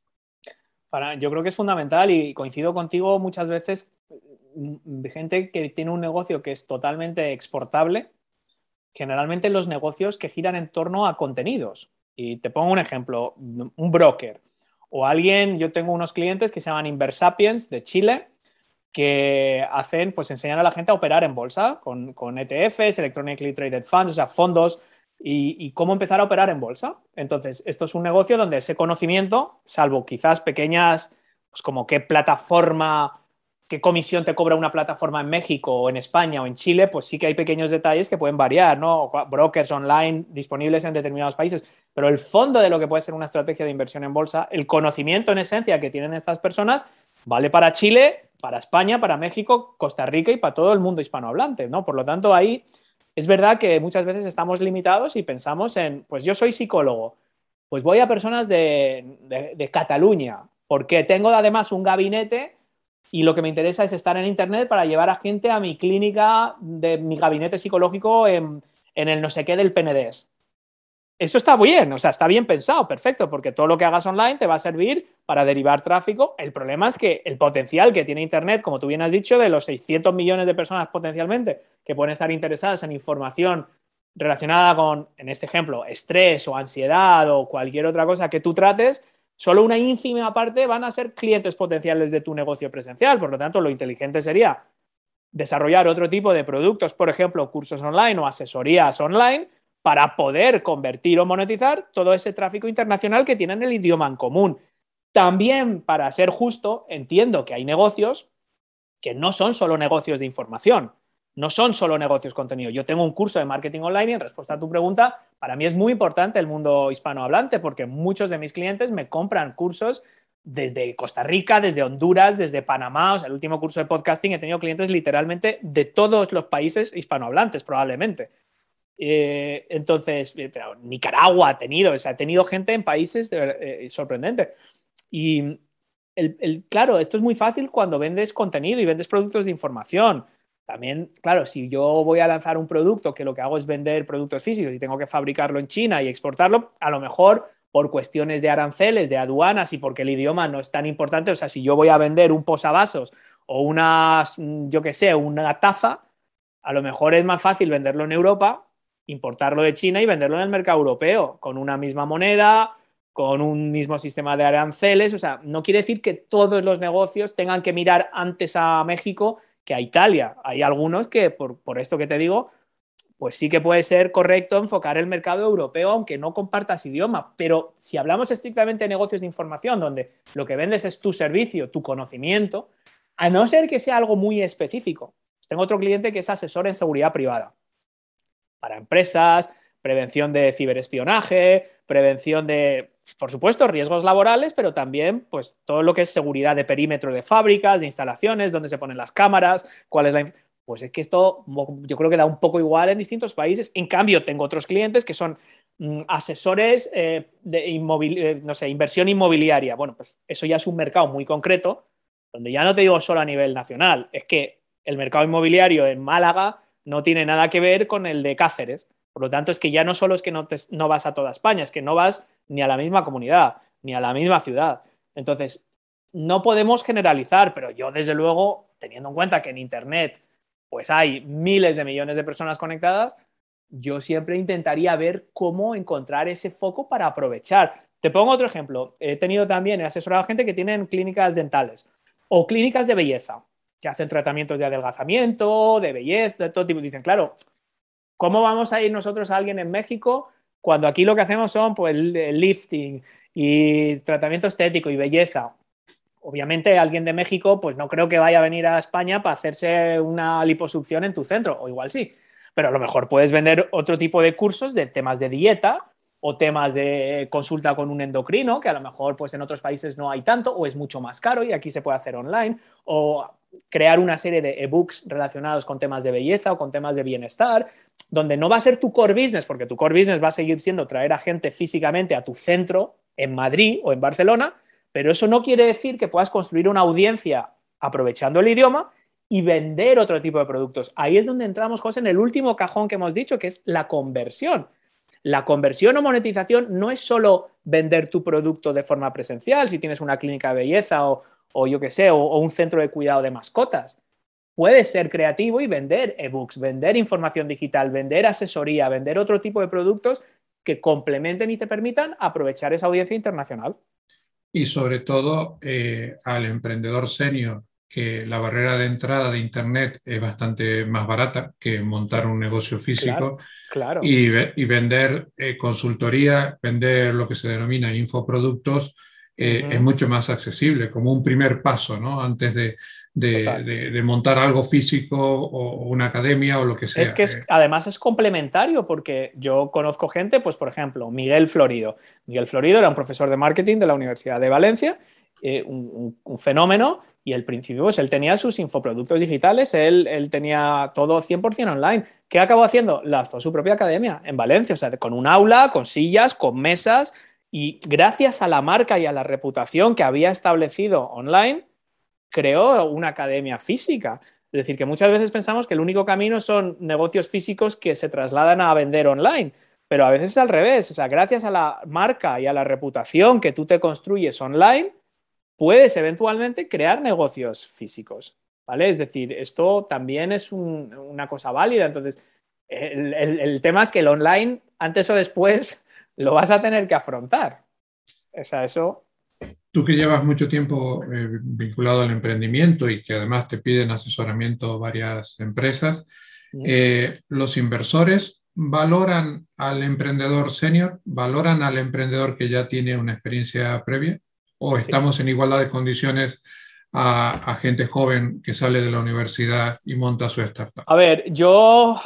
Para, yo creo que es fundamental y coincido contigo muchas veces gente que tiene un negocio que es totalmente exportable, generalmente los negocios que giran en torno a contenidos. Y te pongo un ejemplo, un broker o alguien, yo tengo unos clientes que se llaman Inversapiens de Chile, que hacen, pues enseñan a la gente a operar en bolsa con, con ETFs, Electronically Traded Funds, o sea, fondos, y, y, cómo empezar a operar en bolsa. Entonces, esto es un negocio donde ese conocimiento, salvo quizás pequeñas, pues como qué plataforma qué comisión te cobra una plataforma en México o en España o en Chile, pues sí que hay pequeños detalles que pueden variar, ¿no? Brokers online disponibles en determinados países, pero el fondo de lo que puede ser una estrategia de inversión en bolsa, el conocimiento en esencia que tienen estas personas, vale para Chile, para España, para México, Costa Rica y para todo el mundo hispanohablante, ¿no? Por lo tanto, ahí es verdad que muchas veces estamos limitados y pensamos en, pues yo soy psicólogo, pues voy a personas de, de, de Cataluña, porque tengo además un gabinete y lo que me interesa es estar en Internet para llevar a gente a mi clínica de mi gabinete psicológico en, el no sé qué del PNDES. Eso está bien, o sea, está bien pensado, perfecto, porque todo lo que hagas online te va a servir para derivar tráfico. El problema es que el potencial que tiene Internet, como tú bien has dicho, de los 600 millones de personas potencialmente que pueden estar interesadas en información relacionada con, en este ejemplo, estrés o ansiedad o cualquier otra cosa que tú trates, solo una ínfima parte van a ser clientes potenciales de tu negocio presencial. Por lo tanto, lo inteligente sería desarrollar otro tipo de productos, por ejemplo, cursos online o asesorías online, para poder convertir o monetizar todo ese tráfico internacional que tienen el idioma en común. También, para ser justo, entiendo que hay negocios que no son solo negocios de información no son solo negocios contenido. Yo tengo un curso de marketing online y en respuesta a tu pregunta, para mí es muy importante el mundo hispanohablante porque muchos de mis clientes me compran cursos desde Costa Rica, desde Honduras, desde Panamá. O sea, el último curso de podcasting he tenido clientes literalmente de todos los países hispanohablantes, probablemente. Eh, entonces, eh, Nicaragua ha tenido, o sea, ha tenido gente en países eh, sorprendente. Y el, claro, esto es muy fácil cuando vendes contenido y vendes productos de información. También, claro, si yo voy a lanzar un producto que lo que hago es vender productos físicos y tengo que fabricarlo en China y exportarlo, a lo mejor por cuestiones de aranceles, de aduanas y porque el idioma no es tan importante, o sea, si yo voy a vender un posavasos o una, yo qué sé, una taza, a lo mejor es más fácil venderlo en Europa, importarlo de China y venderlo en el mercado europeo, con una misma moneda, con un mismo sistema de aranceles, o sea, no quiere decir que todos los negocios tengan que mirar antes a México que a Italia. Hay algunos que, por, esto que te digo, pues sí que puede ser correcto enfocar el mercado europeo, aunque no compartas idioma. Pero si hablamos estrictamente de negocios de información, donde lo que vendes es tu servicio, tu conocimiento, a no ser que sea algo muy específico. Tengo otro cliente que es asesor en seguridad privada para empresas, prevención de ciberespionaje, prevención de, por supuesto, riesgos laborales, pero también pues, todo lo que es seguridad de perímetro de fábricas, de instalaciones, dónde se ponen las cámaras, cuál es la... Pues es que esto yo creo que da un poco igual en distintos países. En cambio, tengo otros clientes que son mm, asesores eh, de eh, no sé, inversión inmobiliaria. Bueno, pues eso ya es un mercado muy concreto, donde ya no te digo solo a nivel nacional, es que el mercado inmobiliario en Málaga no tiene nada que ver con el de Cáceres. Por lo tanto, es que ya no solo es que no, no vas a toda España, es que no vas ni a la misma comunidad, ni a la misma ciudad. Entonces, no podemos generalizar, pero yo desde luego, teniendo en cuenta que en Internet pues hay miles de millones de personas conectadas, yo siempre intentaría ver cómo encontrar ese foco para aprovechar. Te pongo otro ejemplo. He tenido también, he asesorado a gente que tienen clínicas dentales o clínicas de belleza, que hacen tratamientos de adelgazamiento, de belleza, de todo tipo. Dicen, claro, ¿Cómo vamos a ir nosotros a alguien en México cuando aquí lo que hacemos son pues, lifting y tratamiento estético y belleza? Obviamente alguien de México pues no creo que vaya a venir a España para hacerse una liposucción en tu centro, o igual sí, pero a lo mejor puedes vender otro tipo de cursos de temas de dieta o temas de consulta con un endocrino, que a lo mejor pues en otros países no hay tanto o es mucho más caro y aquí se puede hacer online, o crear una serie de ebooks relacionados con temas de belleza o con temas de bienestar, donde no va a ser tu core business, porque tu core business va a seguir siendo traer a gente físicamente a tu centro en Madrid o en Barcelona, pero eso no quiere decir que puedas construir una audiencia aprovechando el idioma y vender otro tipo de productos. Ahí es donde entramos, José, en el último cajón que hemos dicho, que es la conversión. La conversión o monetización no es solo vender tu producto de forma presencial, si tienes una clínica de belleza o, yo qué sé, o, un centro de cuidado de mascotas. Puedes ser creativo y vender ebooks, vender información digital, vender asesoría, vender otro tipo de productos que complementen y te permitan aprovechar esa audiencia internacional. Y sobre todo eh, al emprendedor senior que la barrera de entrada de Internet es bastante más barata que montar un negocio físico claro, Y, y, vender eh, consultoría, vender lo que se denomina infoproductos, eh, es mucho más accesible, como un primer paso, ¿no? Antes de, de, de, montar algo físico o una academia o lo que sea. Es que es, además es complementario porque yo conozco gente, pues por ejemplo, Miguel Florido. Miguel Florido era un profesor de marketing de la Universidad de Valencia, eh, un, un, fenómeno y al principio, pues él tenía sus infoproductos digitales, él, tenía todo 100% online. ¿Qué acabó haciendo? Lanzó su propia academia en Valencia, o sea, con un aula, con sillas, con mesas, y gracias a la marca y a la reputación que había establecido online, creó una academia física. Es decir, que muchas veces pensamos que el único camino son negocios físicos que se trasladan a vender online, pero a veces es al revés. O sea, gracias a la marca y a la reputación que tú te construyes online, puedes eventualmente crear negocios físicos, ¿vale? Es decir, esto también es una cosa válida. Entonces, el, tema es que el online, antes o después, lo vas a tener que afrontar. O sea, eso... Tú que llevas mucho tiempo eh, vinculado al emprendimiento y que además te piden asesoramiento varias empresas, eh, ¿los inversores valoran al emprendedor senior? ¿Valoran al emprendedor que ya tiene una experiencia previa? o estamos en igualdad de condiciones a, gente joven que sale de la universidad y monta su startup? A ver, yo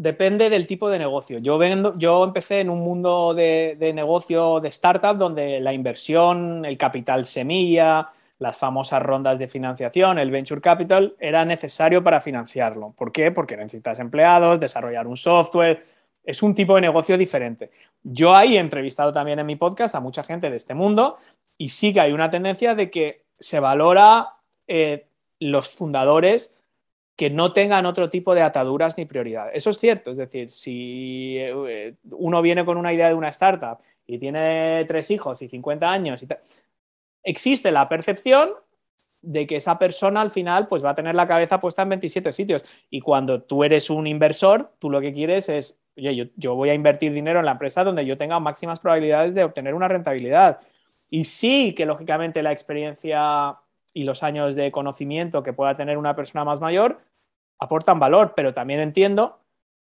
depende del tipo de negocio. Yo, vendo, yo empecé en un mundo de, negocio de startup donde la inversión, el capital semilla, las famosas rondas de financiación, el venture capital, era necesario para financiarlo. ¿Por qué? Porque necesitas empleados, desarrollar un software. Es un tipo de negocio diferente. Yo ahí he entrevistado también en mi podcast a mucha gente de este mundo y sí que hay una tendencia de que se valora eh, los fundadores que no tengan otro tipo de ataduras ni prioridades. Eso es cierto, es decir, si eh, uno viene con una idea de una startup y tiene tres hijos y 50 años, existe la percepción de que esa persona al final pues va a tener la cabeza puesta en 27 sitios. Y cuando tú eres un inversor, tú lo que quieres es, oye, yo voy a invertir dinero en la empresa donde yo tenga máximas probabilidades de obtener una rentabilidad. Y sí que lógicamente la experiencia y los años de conocimiento que pueda tener una persona más mayor aportan valor, pero también entiendo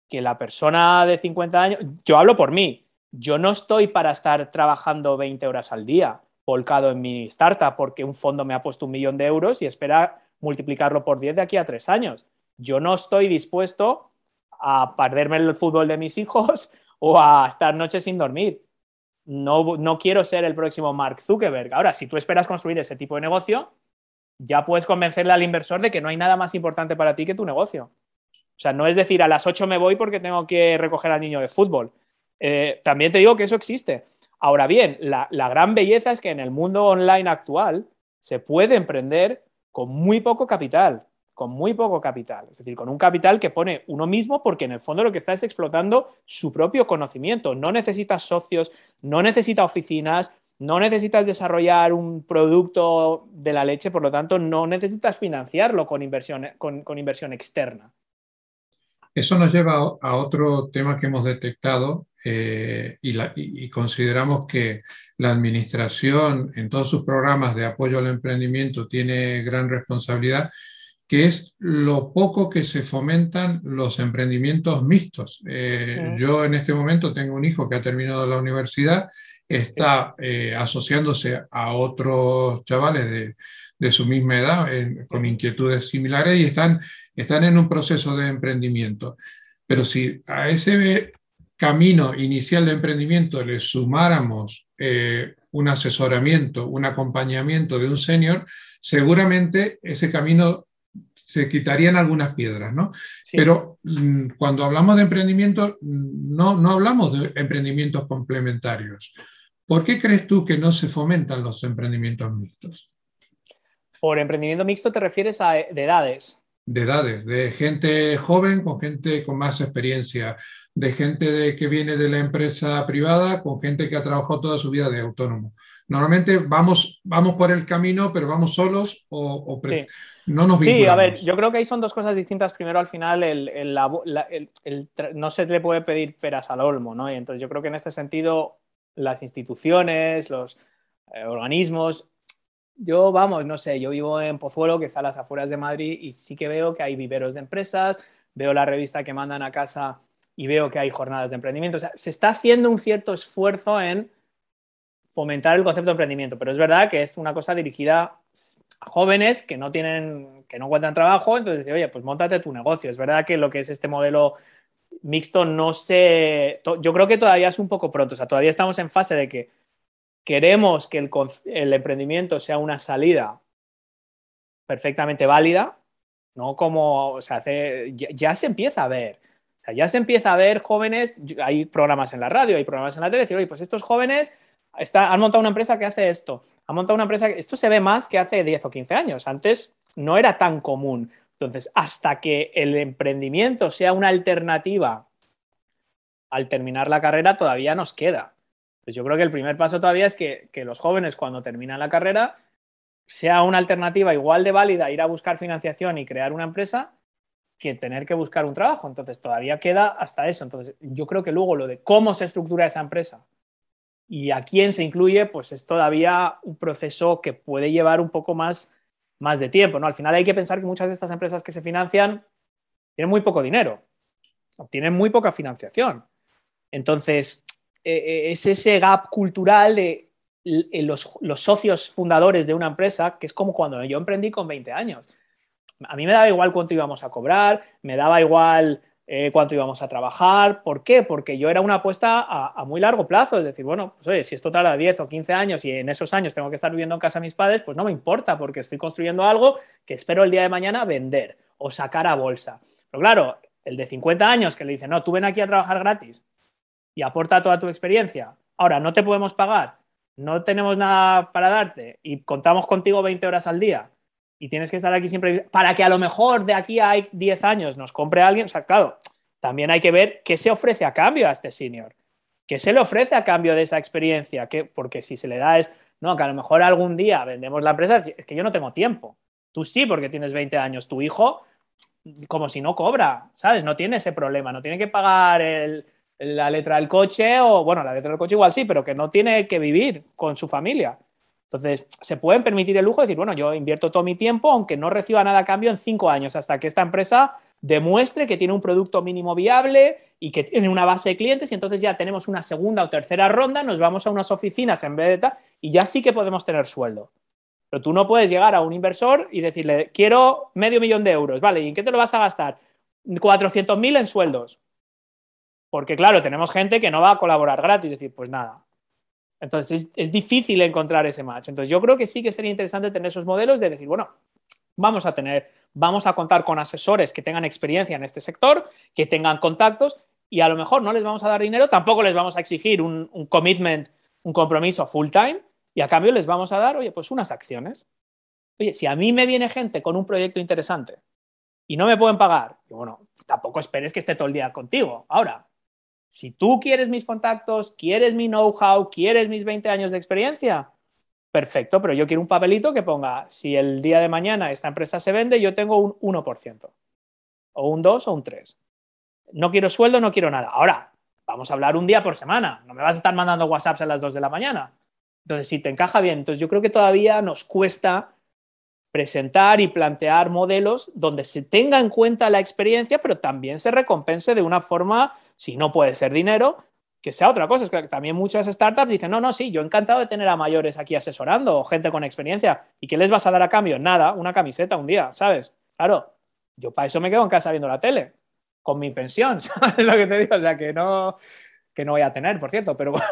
que la persona de 50 años, yo hablo por mí, yo no estoy para estar trabajando 20 horas al día volcado en mi startup porque un fondo me ha puesto un millón de euros y espera multiplicarlo por 10 de aquí a tres años. Yo no estoy dispuesto a perderme el fútbol de mis hijos o a estar noches sin dormir no, quiero ser el próximo Mark Zuckerberg. Ahora, si tú esperas construir ese tipo de negocio, ya puedes convencerle al inversor de que no hay nada más importante para ti que tu negocio. O sea, no es decir, a las 8 me voy porque tengo que recoger al niño de fútbol. Eh, también te digo que eso existe. Ahora bien, la, la gran belleza es que en el mundo online actual se puede emprender con muy poco capital con muy poco capital, es decir, con un capital que pone uno mismo porque en el fondo lo que está es explotando su propio conocimiento. No necesitas socios, no necesitas oficinas, no necesitas desarrollar un producto de la leche, por lo tanto no necesitas financiarlo con inversión, con, inversión externa. Eso nos lleva a otro tema que hemos detectado eh, y, y, consideramos que la administración en todos sus programas de apoyo al emprendimiento tiene gran responsabilidad que es lo poco que se fomentan los emprendimientos mixtos. Eh, yo en este momento tengo un hijo que ha terminado la universidad, está eh, asociándose a otros chavales de, su misma edad con inquietudes similares y están, están en un proceso de emprendimiento. Pero si a ese camino inicial de emprendimiento le sumáramos eh, un asesoramiento, un acompañamiento de un senior, seguramente ese camino se quitarían algunas piedras, ¿no? Pero mm, cuando hablamos de emprendimiento, no, no hablamos de emprendimientos complementarios. ¿Por qué crees tú que no se fomentan los emprendimientos mixtos? Por emprendimiento mixto te refieres a de edades. De edades, de gente joven con gente con más experiencia, de gente de, que viene de la empresa privada con gente que ha trabajado toda su vida de autónomo. Normalmente vamos, vamos por el camino, pero vamos solos o, no nos vinculamos. Sí, a ver, yo creo que ahí son dos cosas distintas. Primero, al final, el, no se le puede pedir peras al olmo, ¿no? Y entonces yo creo que en este sentido las instituciones, los eh, organismos, yo, vamos, no sé, yo vivo en Pozuelo, que está a las afueras de Madrid, y sí que veo que hay viveros de empresas, veo la revista que mandan a casa y veo que hay jornadas de emprendimiento. O sea, se está haciendo un cierto esfuerzo en fomentar el concepto de emprendimiento, pero es verdad que es una cosa dirigida a jóvenes que no tienen, que no encuentran trabajo, entonces oye, pues montate tu negocio. Es verdad que lo que es este modelo mixto no sé, yo creo que todavía es un poco pronto, o sea, todavía estamos en fase de que queremos que el, emprendimiento sea una salida perfectamente válida, no como se hace, ya, se empieza a ver. O sea, ya se empieza a ver jóvenes, hay programas en la radio, hay programas en la tele, decir, oye, pues estos jóvenes han montado una empresa que hace esto, han montado una empresa que esto se ve más que hace 10 o 15 años. Antes no era tan común. Entonces, hasta que el emprendimiento sea una alternativa al terminar la carrera, todavía nos queda. Pues yo creo que el primer paso todavía es que, los jóvenes cuando terminan la carrera sea una alternativa igual de válida ir a buscar financiación y crear una empresa que tener que buscar un trabajo. Entonces, todavía queda hasta eso. Entonces, yo creo que luego lo de cómo se estructura esa empresa y a quién se incluye, pues es todavía un proceso que puede llevar un poco más, más de tiempo. ¿no? Al final hay que pensar que muchas de estas empresas que se financian tienen muy poco dinero, obtienen muy poca financiación. Entonces, e, e, es ese gap cultural de los, los, socios fundadores de una empresa, que es como cuando yo emprendí con 20 años. A mí me daba igual cuánto íbamos a cobrar, me daba igual eh, cuánto íbamos a trabajar. ¿Por qué? Porque yo era una apuesta a, muy largo plazo. Es decir, bueno, pues oye, si esto tarda 10 o 15 años y en esos años tengo que estar viviendo en casa de mis padres, pues no me importa porque estoy construyendo algo que espero el día de mañana vender o sacar a bolsa. Pero claro, el de 50 años que le dice, no, tú ven aquí a trabajar gratis y aporta toda tu experiencia. Ahora, no te podemos pagar, no tenemos nada para darte y contamos contigo 20 horas al día y tienes que estar aquí siempre para que a lo mejor de aquí a 10 años nos compre alguien. O sea, claro, también hay que ver qué se ofrece a cambio a este senior. ¿Qué se le ofrece a cambio de esa experiencia? Porque si se le da es, no, que a lo mejor algún día vendemos la empresa, es que yo no tengo tiempo. Tú sí, porque tienes 20 años. Tu hijo, como si no cobra, ¿sabes? No tiene ese problema, no tiene que pagar la letra del coche o, bueno, la letra del coche igual sí, pero que no tiene que vivir con su familia. Entonces, se pueden permitir el lujo de decir, bueno, yo invierto todo mi tiempo, aunque no reciba nada a cambio en cinco años, hasta que esta empresa demuestre que tiene un producto mínimo viable y que tiene una base de clientes y entonces ya tenemos una segunda o tercera ronda, nos vamos a unas oficinas en vez de tal y ya sí que podemos tener sueldo. Pero tú no puedes llegar a un inversor y decirle, quiero medio millón de euros, ¿vale? ¿Y en qué te lo vas a gastar? 400.000 en sueldos. Porque claro, tenemos gente que no va a colaborar gratis, decir, pues nada, entonces es, difícil encontrar ese match. Entonces yo creo que sí que sería interesante tener esos modelos de decir, bueno, vamos a tener, vamos a contar con asesores que tengan experiencia en este sector, que tengan contactos y a lo mejor no les vamos a dar dinero, tampoco les vamos a exigir un, commitment, un compromiso full time y a cambio les vamos a dar, oye, pues unas acciones. Oye, si a mí me viene gente con un proyecto interesante y no me pueden pagar, bueno, tampoco esperes que esté todo el día contigo. Ahora, si tú quieres mis contactos, quieres mi know-how, quieres mis 20 años de experiencia, perfecto, pero yo quiero un papelito que ponga, si el día de mañana esta empresa se vende, yo tengo un 1%, o un 2 o un 3. No quiero sueldo, no quiero nada. Ahora, vamos a hablar un día por semana, no me vas a estar mandando WhatsApps a las 2 de la mañana. Entonces, si te encaja bien, entonces yo creo que todavía nos cuesta presentar y plantear modelos donde se tenga en cuenta la experiencia, pero también se recompense de una forma, si no puede ser dinero, que sea otra cosa. Es que también muchas startups dicen, no, no, sí, yo encantado de tener a mayores aquí asesorando o gente con experiencia. ¿Y qué les vas a dar a cambio? Nada, una camiseta un día, ¿sabes? Claro, yo para eso me quedo en casa viendo la tele, con mi pensión, ¿sabes lo que te digo? O sea, que no, que no voy a tener, por cierto, pero...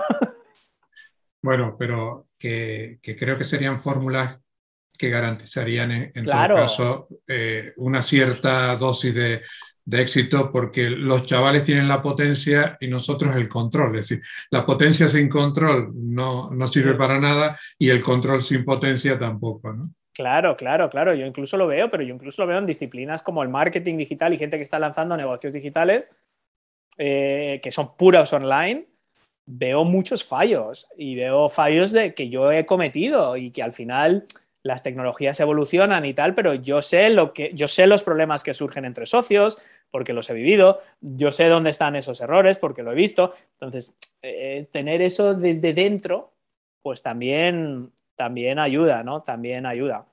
Bueno, pero que, creo que serían fórmulas que garantizarían en, todo caso eh, una cierta dosis de, de éxito porque los chavales tienen la potencia y nosotros el control. Es decir, la potencia sin control no, no sirve para nada y el control sin potencia tampoco, ¿no? Claro, claro, claro. Yo incluso lo veo, pero yo incluso lo veo en disciplinas como el marketing digital y gente que está lanzando negocios digitales eh, que son puros online. Veo muchos fallos y veo fallos de que yo he cometido y que al final las tecnologías evolucionan y tal, pero yo sé lo que yo sé los problemas que surgen entre socios, porque los he vivido, yo sé dónde están esos errores porque lo he visto. Entonces, eh, tener eso desde dentro, pues también, también ayuda, ¿no? También ayuda.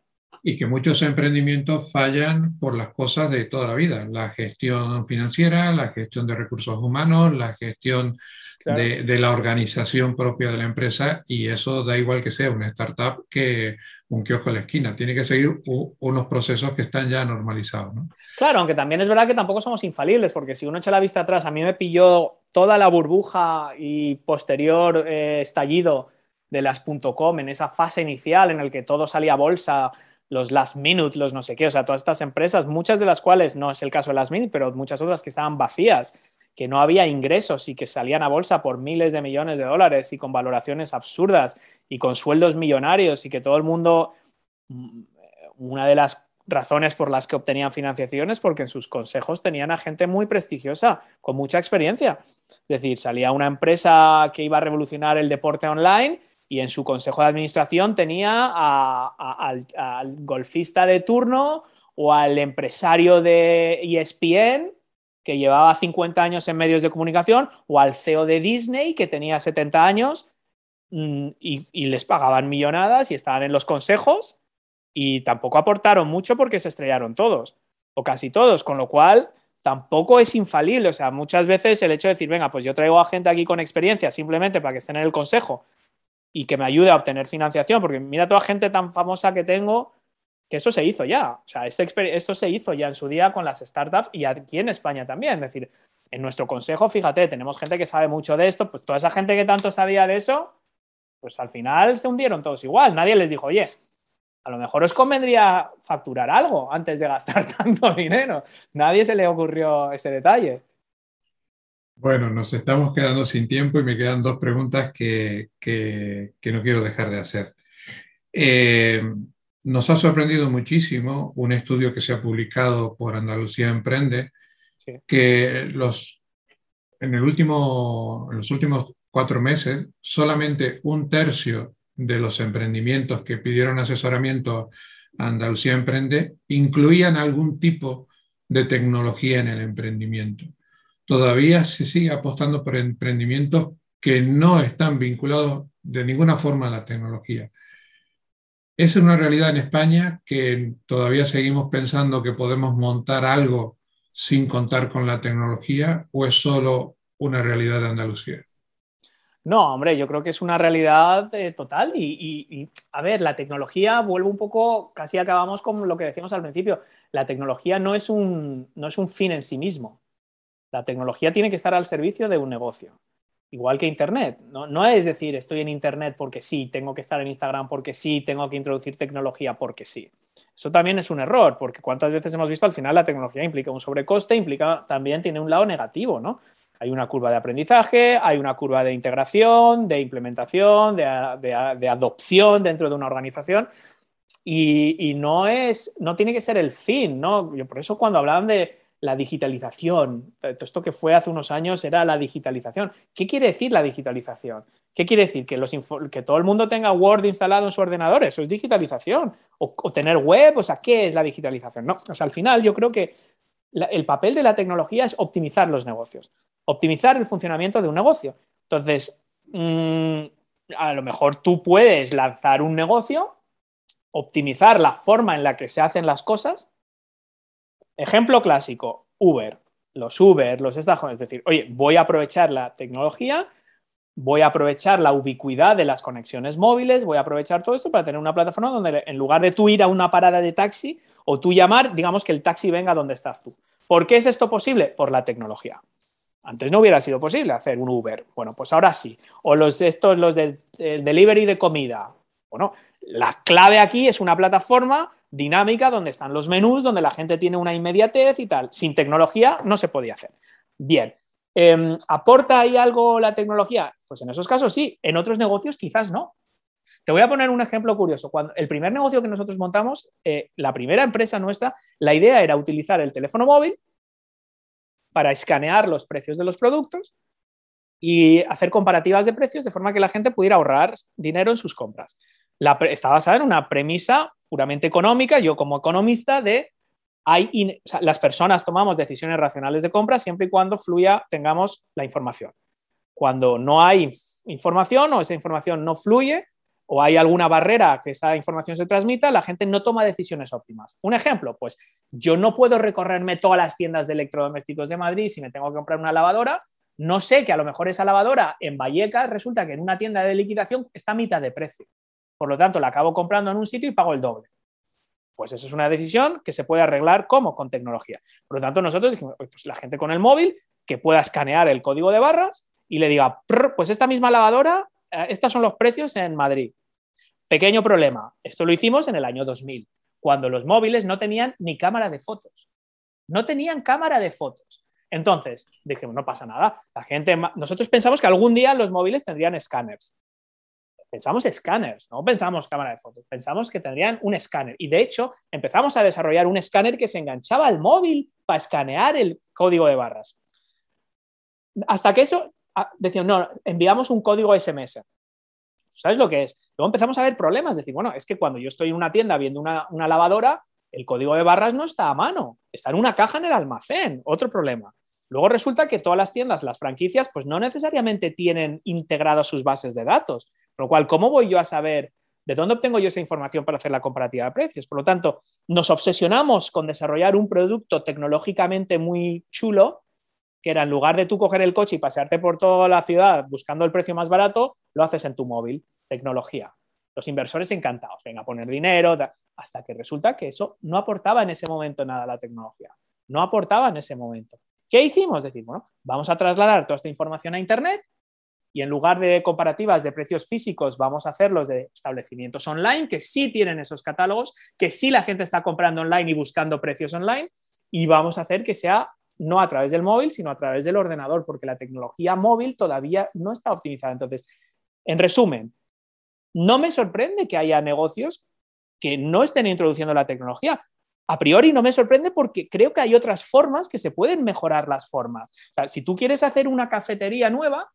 Y que muchos emprendimientos fallan por las cosas de toda la vida, la gestión financiera, la gestión de recursos humanos, la gestión de, la organización propia de la empresa y eso da igual que sea una startup que un kiosco en la esquina. Tiene que seguir unos procesos que están ya normalizados. Claro, aunque también es verdad que tampoco somos infalibles, porque si uno echa la vista atrás, a mí me pilló toda la burbuja y posterior eh, estallido de las .com en esa fase inicial en el que todo salía a bolsa, los last minute, los no sé qué, o sea, todas estas empresas, muchas de las cuales no es el caso de last minute, pero muchas otras que estaban vacías que no había ingresos y que salían a bolsa por miles de millones de dólares y con valoraciones absurdas y con sueldos millonarios y que todo el mundo, mm, una de las razones por las que obtenían financiaciones porque en sus consejos tenían a gente muy prestigiosa, con mucha experiencia. Es decir, salía una empresa que iba a revolucionar el deporte online y en su consejo de administración tenía al, golfista de turno o al empresario de ESPN que llevaba 50 años en medios de comunicación, o al CEO de Disney, que tenía 70 años mm, y, les pagaban millonadas y estaban en los consejos y tampoco aportaron mucho porque se estrellaron todos, o casi todos, con lo cual tampoco es infalible. O sea, muchas veces el hecho de decir, venga, pues yo traigo a gente aquí con experiencia simplemente para que estén en el consejo y que me ayude a obtener financiación, porque mira toda gente tan famosa que tengo que eso se hizo ya. O sea, este esto se hizo ya en su día con las startups y aquí en España también. Es decir, en nuestro consejo, fíjate, tenemos gente que sabe mucho de esto, pues toda esa gente que tanto sabía de eso, pues al final se hundieron todos igual. Nadie les dijo, oye, a lo mejor os convendría facturar algo antes de gastar tanto dinero. Nadie se le ocurrió ese detalle. Bueno, nos estamos quedando sin tiempo y me quedan dos preguntas que, que, que no quiero dejar de hacer. Eh, nos ha sorprendido muchísimo un estudio que se ha publicado por Andalucía Emprende, que los, en, el último, en los últimos cuatro meses solamente un tercio de los emprendimientos que pidieron asesoramiento a Andalucía Emprende incluían algún tipo de tecnología en el emprendimiento. Todavía se sigue apostando por emprendimientos que no están vinculados de ninguna forma a la tecnología. ¿Es una realidad en España que todavía seguimos pensando que podemos montar algo sin contar con la tecnología o es solo una realidad de Andalucía? No, hombre, yo creo que es una realidad eh, total y, a ver, la tecnología vuelve un poco, casi acabamos con lo que decíamos al principio, la tecnología no es un, no es un fin en sí mismo, la tecnología tiene que estar al servicio de un negocio igual que Internet. ¿no? es decir, estoy en Internet porque sí, tengo que estar en Instagram porque sí, tengo que introducir tecnología porque sí. Eso también es un error, porque cuántas veces hemos visto al final la tecnología implica un sobrecoste, implica también tiene un lado negativo, ¿no? Hay una curva de aprendizaje, hay una curva de integración, de implementación, de, adopción dentro de una organización. Y, y, no, es, no tiene que ser el fin, ¿no? Yo por eso cuando hablaban de, la digitalización. Todo esto que fue hace unos años era la digitalización. ¿Qué quiere decir la digitalización? ¿Qué quiere decir? ¿Que, los que todo el mundo tenga Word instalado en su ordenador? Eso es digitalización. O, tener web, o sea, ¿qué es la digitalización? No, o sea, al final yo creo que el papel de la tecnología es optimizar los negocios, optimizar el funcionamiento de un negocio. Entonces, mm, a lo mejor tú puedes lanzar un negocio optimizar la forma en la que se hacen las cosas. Ejemplo clásico, Uber. Los Uber, los estas, es decir, oye, voy a aprovechar la tecnología, voy a aprovechar la ubicuidad de las conexiones móviles, voy a aprovechar todo esto para tener una plataforma donde en lugar de tú ir a una parada de taxi o tú llamar, digamos que el taxi venga donde estás tú. ¿Por qué es esto posible? Por la tecnología. Antes no hubiera sido posible hacer un Uber. Bueno, pues ahora sí. O los estos, los del delivery de comida. Bueno, la clave aquí es una plataforma dinámica donde están los menús, donde la gente tiene una inmediatez y tal. Sin tecnología no se podía hacer. Bien. Em, ¿Aporta ahí algo la tecnología? Pues en esos casos sí, en otros negocios quizás no. Te voy a poner un ejemplo curioso. Cuando el primer negocio que nosotros montamos, eh, la primera empresa nuestra, la idea era utilizar el teléfono móvil para escanear los precios de los productos y hacer comparativas de precios de forma que la gente pudiera ahorrar dinero en sus compras está basada en una premisa puramente económica, yo como economista, de hay las personas tomamos decisiones racionales de compra siempre y cuando fluya, tengamos la información. Cuando no hay información o esa información no fluye o hay alguna barrera que esa información se transmita, la gente no toma decisiones óptimas. Un ejemplo, pues yo no puedo recorrerme todas las tiendas de electrodomésticos de Madrid si me tengo que comprar una lavadora. No sé que a lo mejor esa lavadora en Vallecas resulta que en una tienda de liquidación está a mitad de precio. Por lo tanto, la acabo comprando en un sitio y pago el doble. Pues eso es una decisión que se puede arreglar como con tecnología. Por lo tanto, nosotros pues la gente con el móvil que pueda escanear el código de barras y le diga, pues esta misma lavadora, eh, estos son los precios en Madrid. Pequeño problema, esto lo hicimos en el año 2000, cuando los móviles no tenían ni cámara de fotos. No tenían cámara de fotos. Entonces, dijimos, no pasa nada. La gente, nosotros pensamos que algún día los móviles tendrían escáneres pensamos escáneres, no pensamos cámara de fotos, pensamos que tendrían un escáner. Y de hecho, empezamos a desarrollar un escáner que se enganchaba al móvil para escanear el código de barras. Hasta que eso, ah, decían, no, enviamos un código SMS. ¿Sabes lo que es? Luego empezamos a ver problemas, decir, bueno, es que cuando yo estoy en una tienda viendo una, una lavadora, el código de barras no está a mano, está en una caja en el almacén, otro problema. Luego resulta que todas las tiendas, las franquicias, pues no necesariamente tienen integradas sus bases de datos. Por lo cual, ¿cómo voy yo a saber de dónde obtengo yo esa información para hacer la comparativa de precios? Por lo tanto, nos obsesionamos con desarrollar un producto tecnológicamente muy chulo, que era en lugar de tú coger el coche y pasearte por toda la ciudad buscando el precio más barato, lo haces en tu móvil, tecnología. Los inversores encantados, venga a poner dinero, hasta que resulta que eso no aportaba en ese momento nada a la tecnología. No aportaba en ese momento. ¿Qué hicimos? Decir, bueno, vamos a trasladar toda esta información a Internet y en lugar de comparativas de precios físicos, vamos a hacerlos de establecimientos online que sí tienen esos catálogos, que sí la gente está comprando online y buscando precios online, y vamos a hacer que sea no a través del móvil, sino a través del ordenador, porque la tecnología móvil todavía no está optimizada. Entonces, en resumen, no me sorprende que haya negocios que no estén introduciendo la tecnología. A priori no me sorprende porque creo que hay otras formas que se pueden mejorar las formas. si tú quieres hacer una cafetería nueva,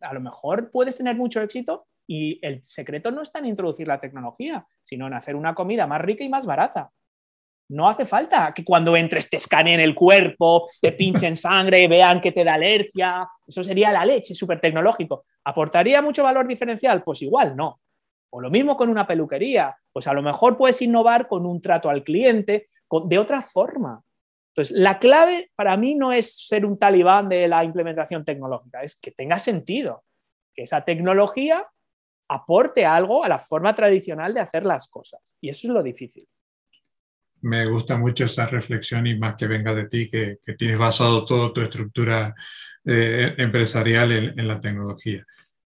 a lo mejor puedes tener mucho éxito y el secreto no está en introducir la tecnología, sino en hacer una comida más rica y más barata. No hace falta que cuando entres te escaneen el cuerpo, te pinchen sangre, vean que te da alergia. Eso sería la leche, súper tecnológico. ¿Aportaría mucho valor diferencial? Pues igual no. O lo mismo con una peluquería. Pues a lo mejor puedes innovar con un trato al cliente de otra forma. Entonces, la clave para mí no es ser un talibán de la implementación tecnológica, es que tenga sentido, que esa tecnología aporte algo a la forma tradicional de hacer las cosas. Y eso es lo difícil. Me gusta mucho esa reflexión y más que venga de ti, que, tienes basado toda tu estructura eh, empresarial en, la tecnología.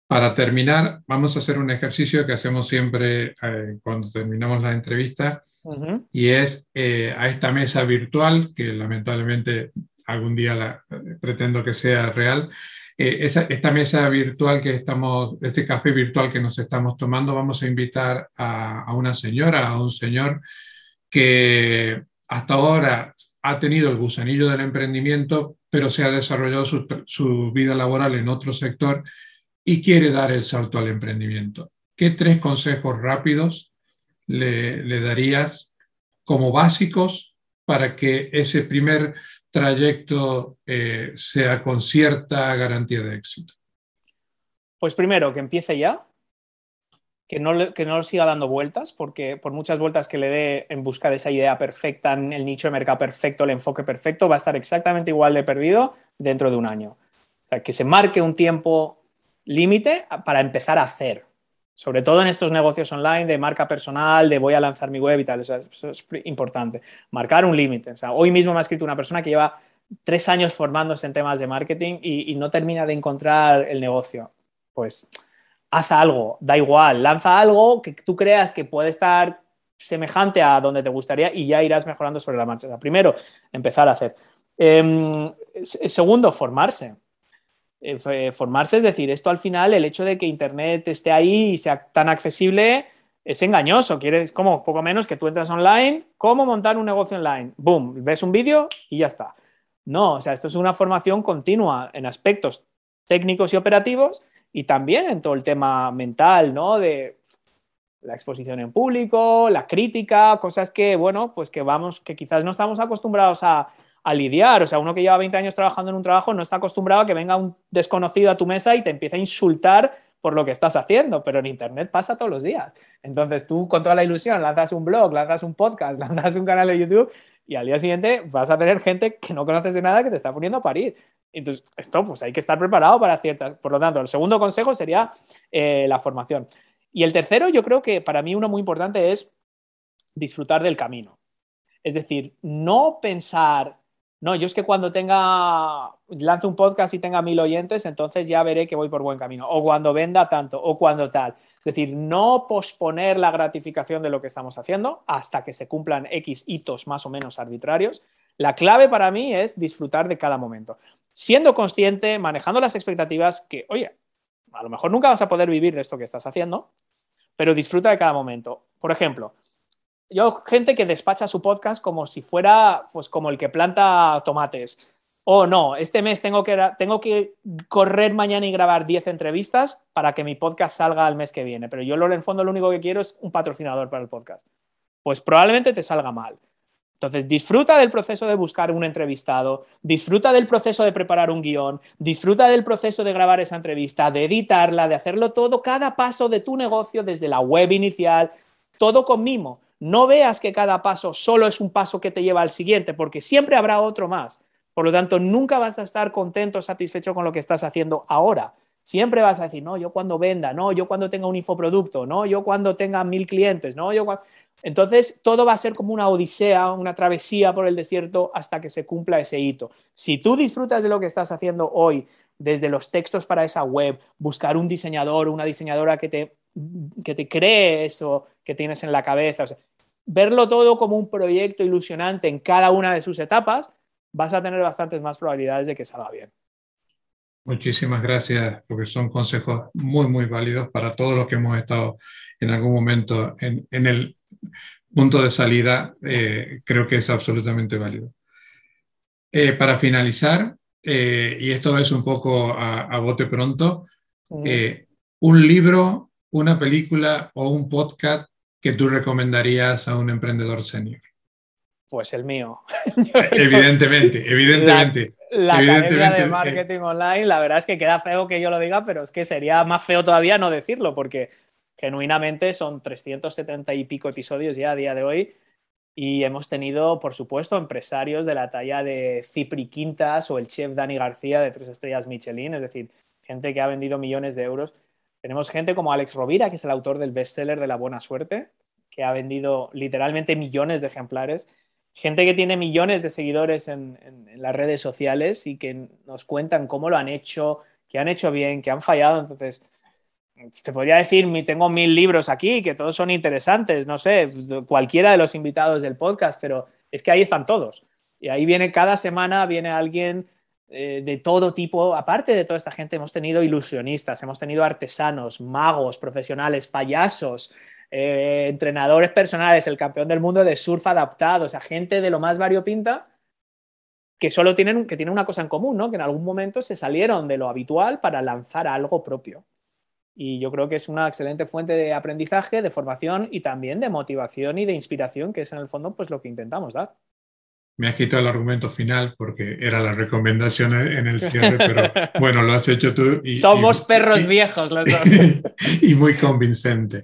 Para terminar, vamos a hacer un ejercicio que hacemos siempre eh, cuando terminamos la entrevista y es eh, a esta mesa virtual, que lamentablemente algún día la, pretendo que sea real, eh, esta mesa virtual que estamos, este café virtual que nos estamos tomando, vamos a invitar a, una señora, a un señor que hasta ahora ha tenido el gusanillo del emprendimiento, pero se ha desarrollado su, su vida laboral en otro sector y quiere dar el salto al emprendimiento. ¿Qué tres consejos rápidos le, darías como básicos para que ese primer trayecto eh, sea con cierta garantía de éxito? Pues primero, que empiece ya. que no, que no siga dando vueltas, porque por muchas vueltas que le dé en busca de esa idea perfecta, en el nicho de mercado perfecto, el enfoque perfecto, va a estar exactamente igual de perdido dentro de un año. O sea, que se marque un tiempo límite para empezar a hacer, sobre todo en estos negocios online de marca personal, de voy a lanzar mi web y tal, eso es, importante. Marcar un límite. Hoy mismo me ha escrito una persona que lleva tres años formándose en temas de marketing y, y no termina de encontrar el negocio. Pues haz algo, da igual, lanza algo que tú creas que puede estar semejante a donde te gustaría y ya irás mejorando sobre la marcha. primero, empezar a hacer. Em, segundo, formarse. Eh, formarse es decir, esto al final, el hecho de que Internet esté ahí y sea tan accesible es engañoso. Quieres como poco menos que tú entras online, cómo montar un negocio online. Boom, ves un vídeo y ya está. No, o sea, esto es una formación continua en aspectos técnicos y operativos y también en todo el tema mental, ¿no? De la exposición en público, la crítica, cosas que, bueno, pues que vamos, que quizás no estamos acostumbrados a, lidiar. O sea, uno que lleva 20 años trabajando en un trabajo no está acostumbrado a que venga un desconocido a tu mesa y te empiece a insultar por lo que estás haciendo, pero en Internet pasa todos los días. Entonces tú con toda la ilusión lanzas un blog, lanzas un podcast, lanzas un canal de YouTube y al día siguiente vas a tener gente que no conoces de nada que te está poniendo a parir. Entonces, esto pues hay que estar preparado para ciertas. Por lo tanto, el segundo consejo sería eh, la formación. Y el tercero, yo creo que para mí uno muy importante es disfrutar del camino. Es decir, no pensar, no, yo es que cuando tenga, lance un podcast y tenga mil oyentes, entonces ya veré que voy por buen camino. O cuando venda tanto, o cuando tal. Es decir, no posponer la gratificación de lo que estamos haciendo hasta que se cumplan X hitos más o menos arbitrarios. La clave para mí es disfrutar de cada momento siendo consciente, manejando las expectativas que, oye, a lo mejor nunca vas a poder vivir de esto que estás haciendo, pero disfruta de cada momento. Por ejemplo, yo, gente que despacha su podcast como si fuera, pues, como el que planta tomates. O no, este mes tengo que, tengo que correr mañana y grabar 10 entrevistas para que mi podcast salga el mes que viene. Pero yo, en el fondo, lo único que quiero es un patrocinador para el podcast. Pues probablemente te salga mal. Entonces, disfruta del proceso de buscar un entrevistado, disfruta del proceso de preparar un guion, disfruta del proceso de grabar esa entrevista, de editarla, de hacerlo todo, cada paso de tu negocio, desde la web inicial, todo con mimo. No veas que cada paso solo es un paso que te lleva al siguiente, porque siempre habrá otro más. Por lo tanto, nunca vas a estar contento, satisfecho con lo que estás haciendo ahora. Siempre vas a decir, no, yo cuando venda, no, yo cuando tenga un infoproducto, no, yo cuando tenga mil clientes, no, yo cuando... Entonces, todo va a ser como una odisea, una travesía por el desierto hasta que se cumpla ese hito. Si tú disfrutas de lo que estás haciendo hoy, desde los textos para esa web, buscar un diseñador una diseñadora que te, que te cree eso que tienes en la cabeza, verlo todo como un proyecto ilusionante en cada una de sus etapas, vas a tener bastantes más probabilidades de que salga bien. Muchísimas gracias, porque son consejos muy, muy válidos para todos los que hemos estado en algún momento en, en el punto de salida, eh, creo que es absolutamente válido. Eh, para finalizar, eh, y esto es un poco a, bote pronto, un libro, una película o un podcast que tú recomendarías a un emprendedor senior. Pues el mío. evidentemente, evidentemente. La, academia de marketing online, la verdad es que queda feo que yo lo diga, pero es que sería más feo todavía no decirlo, porque genuinamente son 370 y pico episodios ya a día de hoy y hemos tenido, por supuesto, empresarios de la talla de Cipri Quintas o el chef Dani García de Tres Estrellas Michelin, es decir, gente que ha vendido millones de euros. Tenemos gente como Alex Rovira, que es el autor del bestseller de La Buena Suerte, que ha vendido literalmente millones de ejemplares. Gente que tiene millones de seguidores en, en las redes sociales y que nos cuentan cómo lo han hecho, que han hecho bien, que han fallado. Entonces, te podría decir, tengo mil libros aquí, que todos son interesantes, no sé, cualquiera de los invitados del podcast, pero es que ahí están todos. Y ahí viene cada semana, viene alguien eh, de todo tipo. Aparte de toda esta gente, hemos tenido ilusionistas, hemos tenido artesanos, magos, profesionales, payasos, eh, entrenadores personales, el campeón del mundo de surf adaptado, o sea, gente de lo más variopinta que solo tienen, que tienen una cosa en común, ¿no? que en algún momento se salieron de lo habitual para lanzar algo propio y yo creo que es una excelente fuente de aprendizaje, de formación y también de motivación y de inspiración, que es en el fondo pues lo que intentamos dar. Me has quitado el argumento final porque era la recomendación en el cierre, pero bueno, lo has hecho tú. Y, Somos perros viejos los dos. y muy convincente.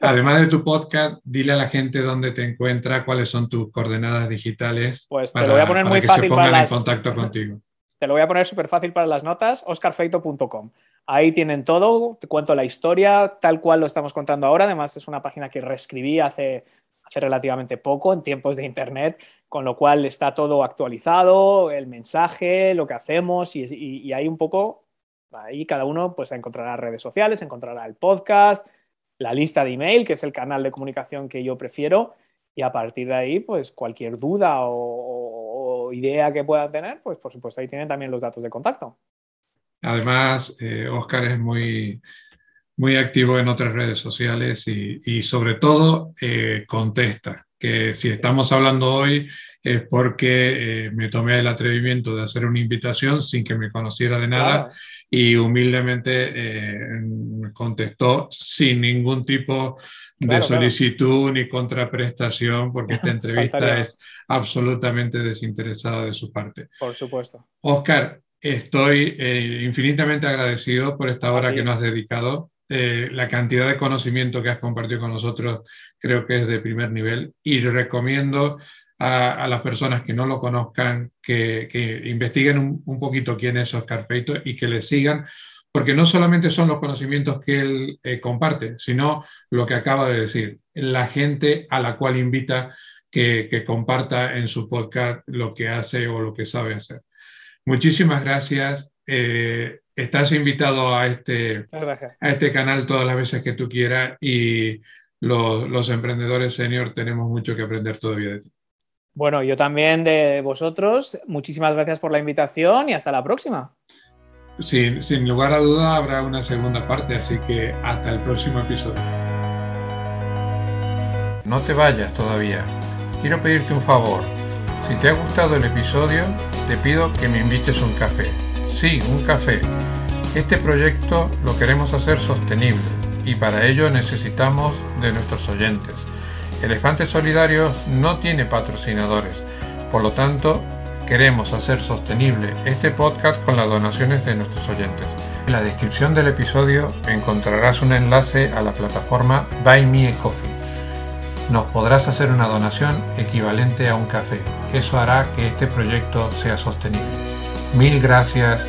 Además de tu podcast, dile a la gente dónde te encuentra, cuáles son tus coordenadas digitales. Pues te lo voy a poner muy fácil para las... en contacto contigo. Te lo voy a poner súper fácil para las notas, oscarfeito.com. Ahí tienen todo, te cuento la historia tal cual lo estamos contando ahora. Además, es una página que reescribí hace hace relativamente poco en tiempos de Internet, con lo cual está todo actualizado, el mensaje, lo que hacemos y, y, ahí un poco, ahí cada uno pues encontrará redes sociales, encontrará el podcast, la lista de email, que es el canal de comunicación que yo prefiero, y a partir de ahí, pues cualquier duda o, idea que puedan tener, pues por supuesto ahí tienen también los datos de contacto. Además, Oscar eh, es muy muy activo en otras redes sociales y, sobre todo eh, contesta, que si estamos hablando hoy es porque eh, me tomé el atrevimiento de hacer una invitación sin que me conociera de nada y humildemente eh, contestó sin ningún tipo de solicitud ni contraprestación porque esta entrevista es absolutamente desinteresada de su parte. Por supuesto. Oscar, estoy infinitamente agradecido por esta hora que nos has dedicado. Eh, la cantidad de conocimiento que has compartido con nosotros creo que es de primer nivel y recomiendo a, las personas que no lo conozcan que, investiguen un, poquito quién es Oscar Feito y que le sigan, porque no solamente son los conocimientos que él eh, comparte, sino lo que acaba de decir, la gente a la cual invita que comparta en su podcast lo que hace o lo que sabe hacer. Muchísimas gracias. Eh, estás invitado a este, a este canal todas las veces que tú quieras y los, emprendedores senior tenemos mucho que aprender todavía de ti. Bueno, yo también de vosotros. Muchísimas gracias por la invitación y hasta la próxima. Sin, sin lugar a duda habrá una segunda parte, así que hasta el próximo episodio. No te vayas todavía. Quiero pedirte un favor. Si te ha gustado el episodio, te pido que me invites un café. Sí, un café. Este proyecto lo queremos hacer sostenible y para ello necesitamos de nuestros oyentes. Elefantes Solidarios no tiene patrocinadores, por lo tanto queremos hacer sostenible este podcast con las donaciones de nuestros oyentes. En la descripción del episodio encontrarás un enlace a la plataforma Buy Me a Coffee. Nos podrás hacer una donación equivalente a un café. Eso hará que este proyecto sea sostenible. Mil gracias,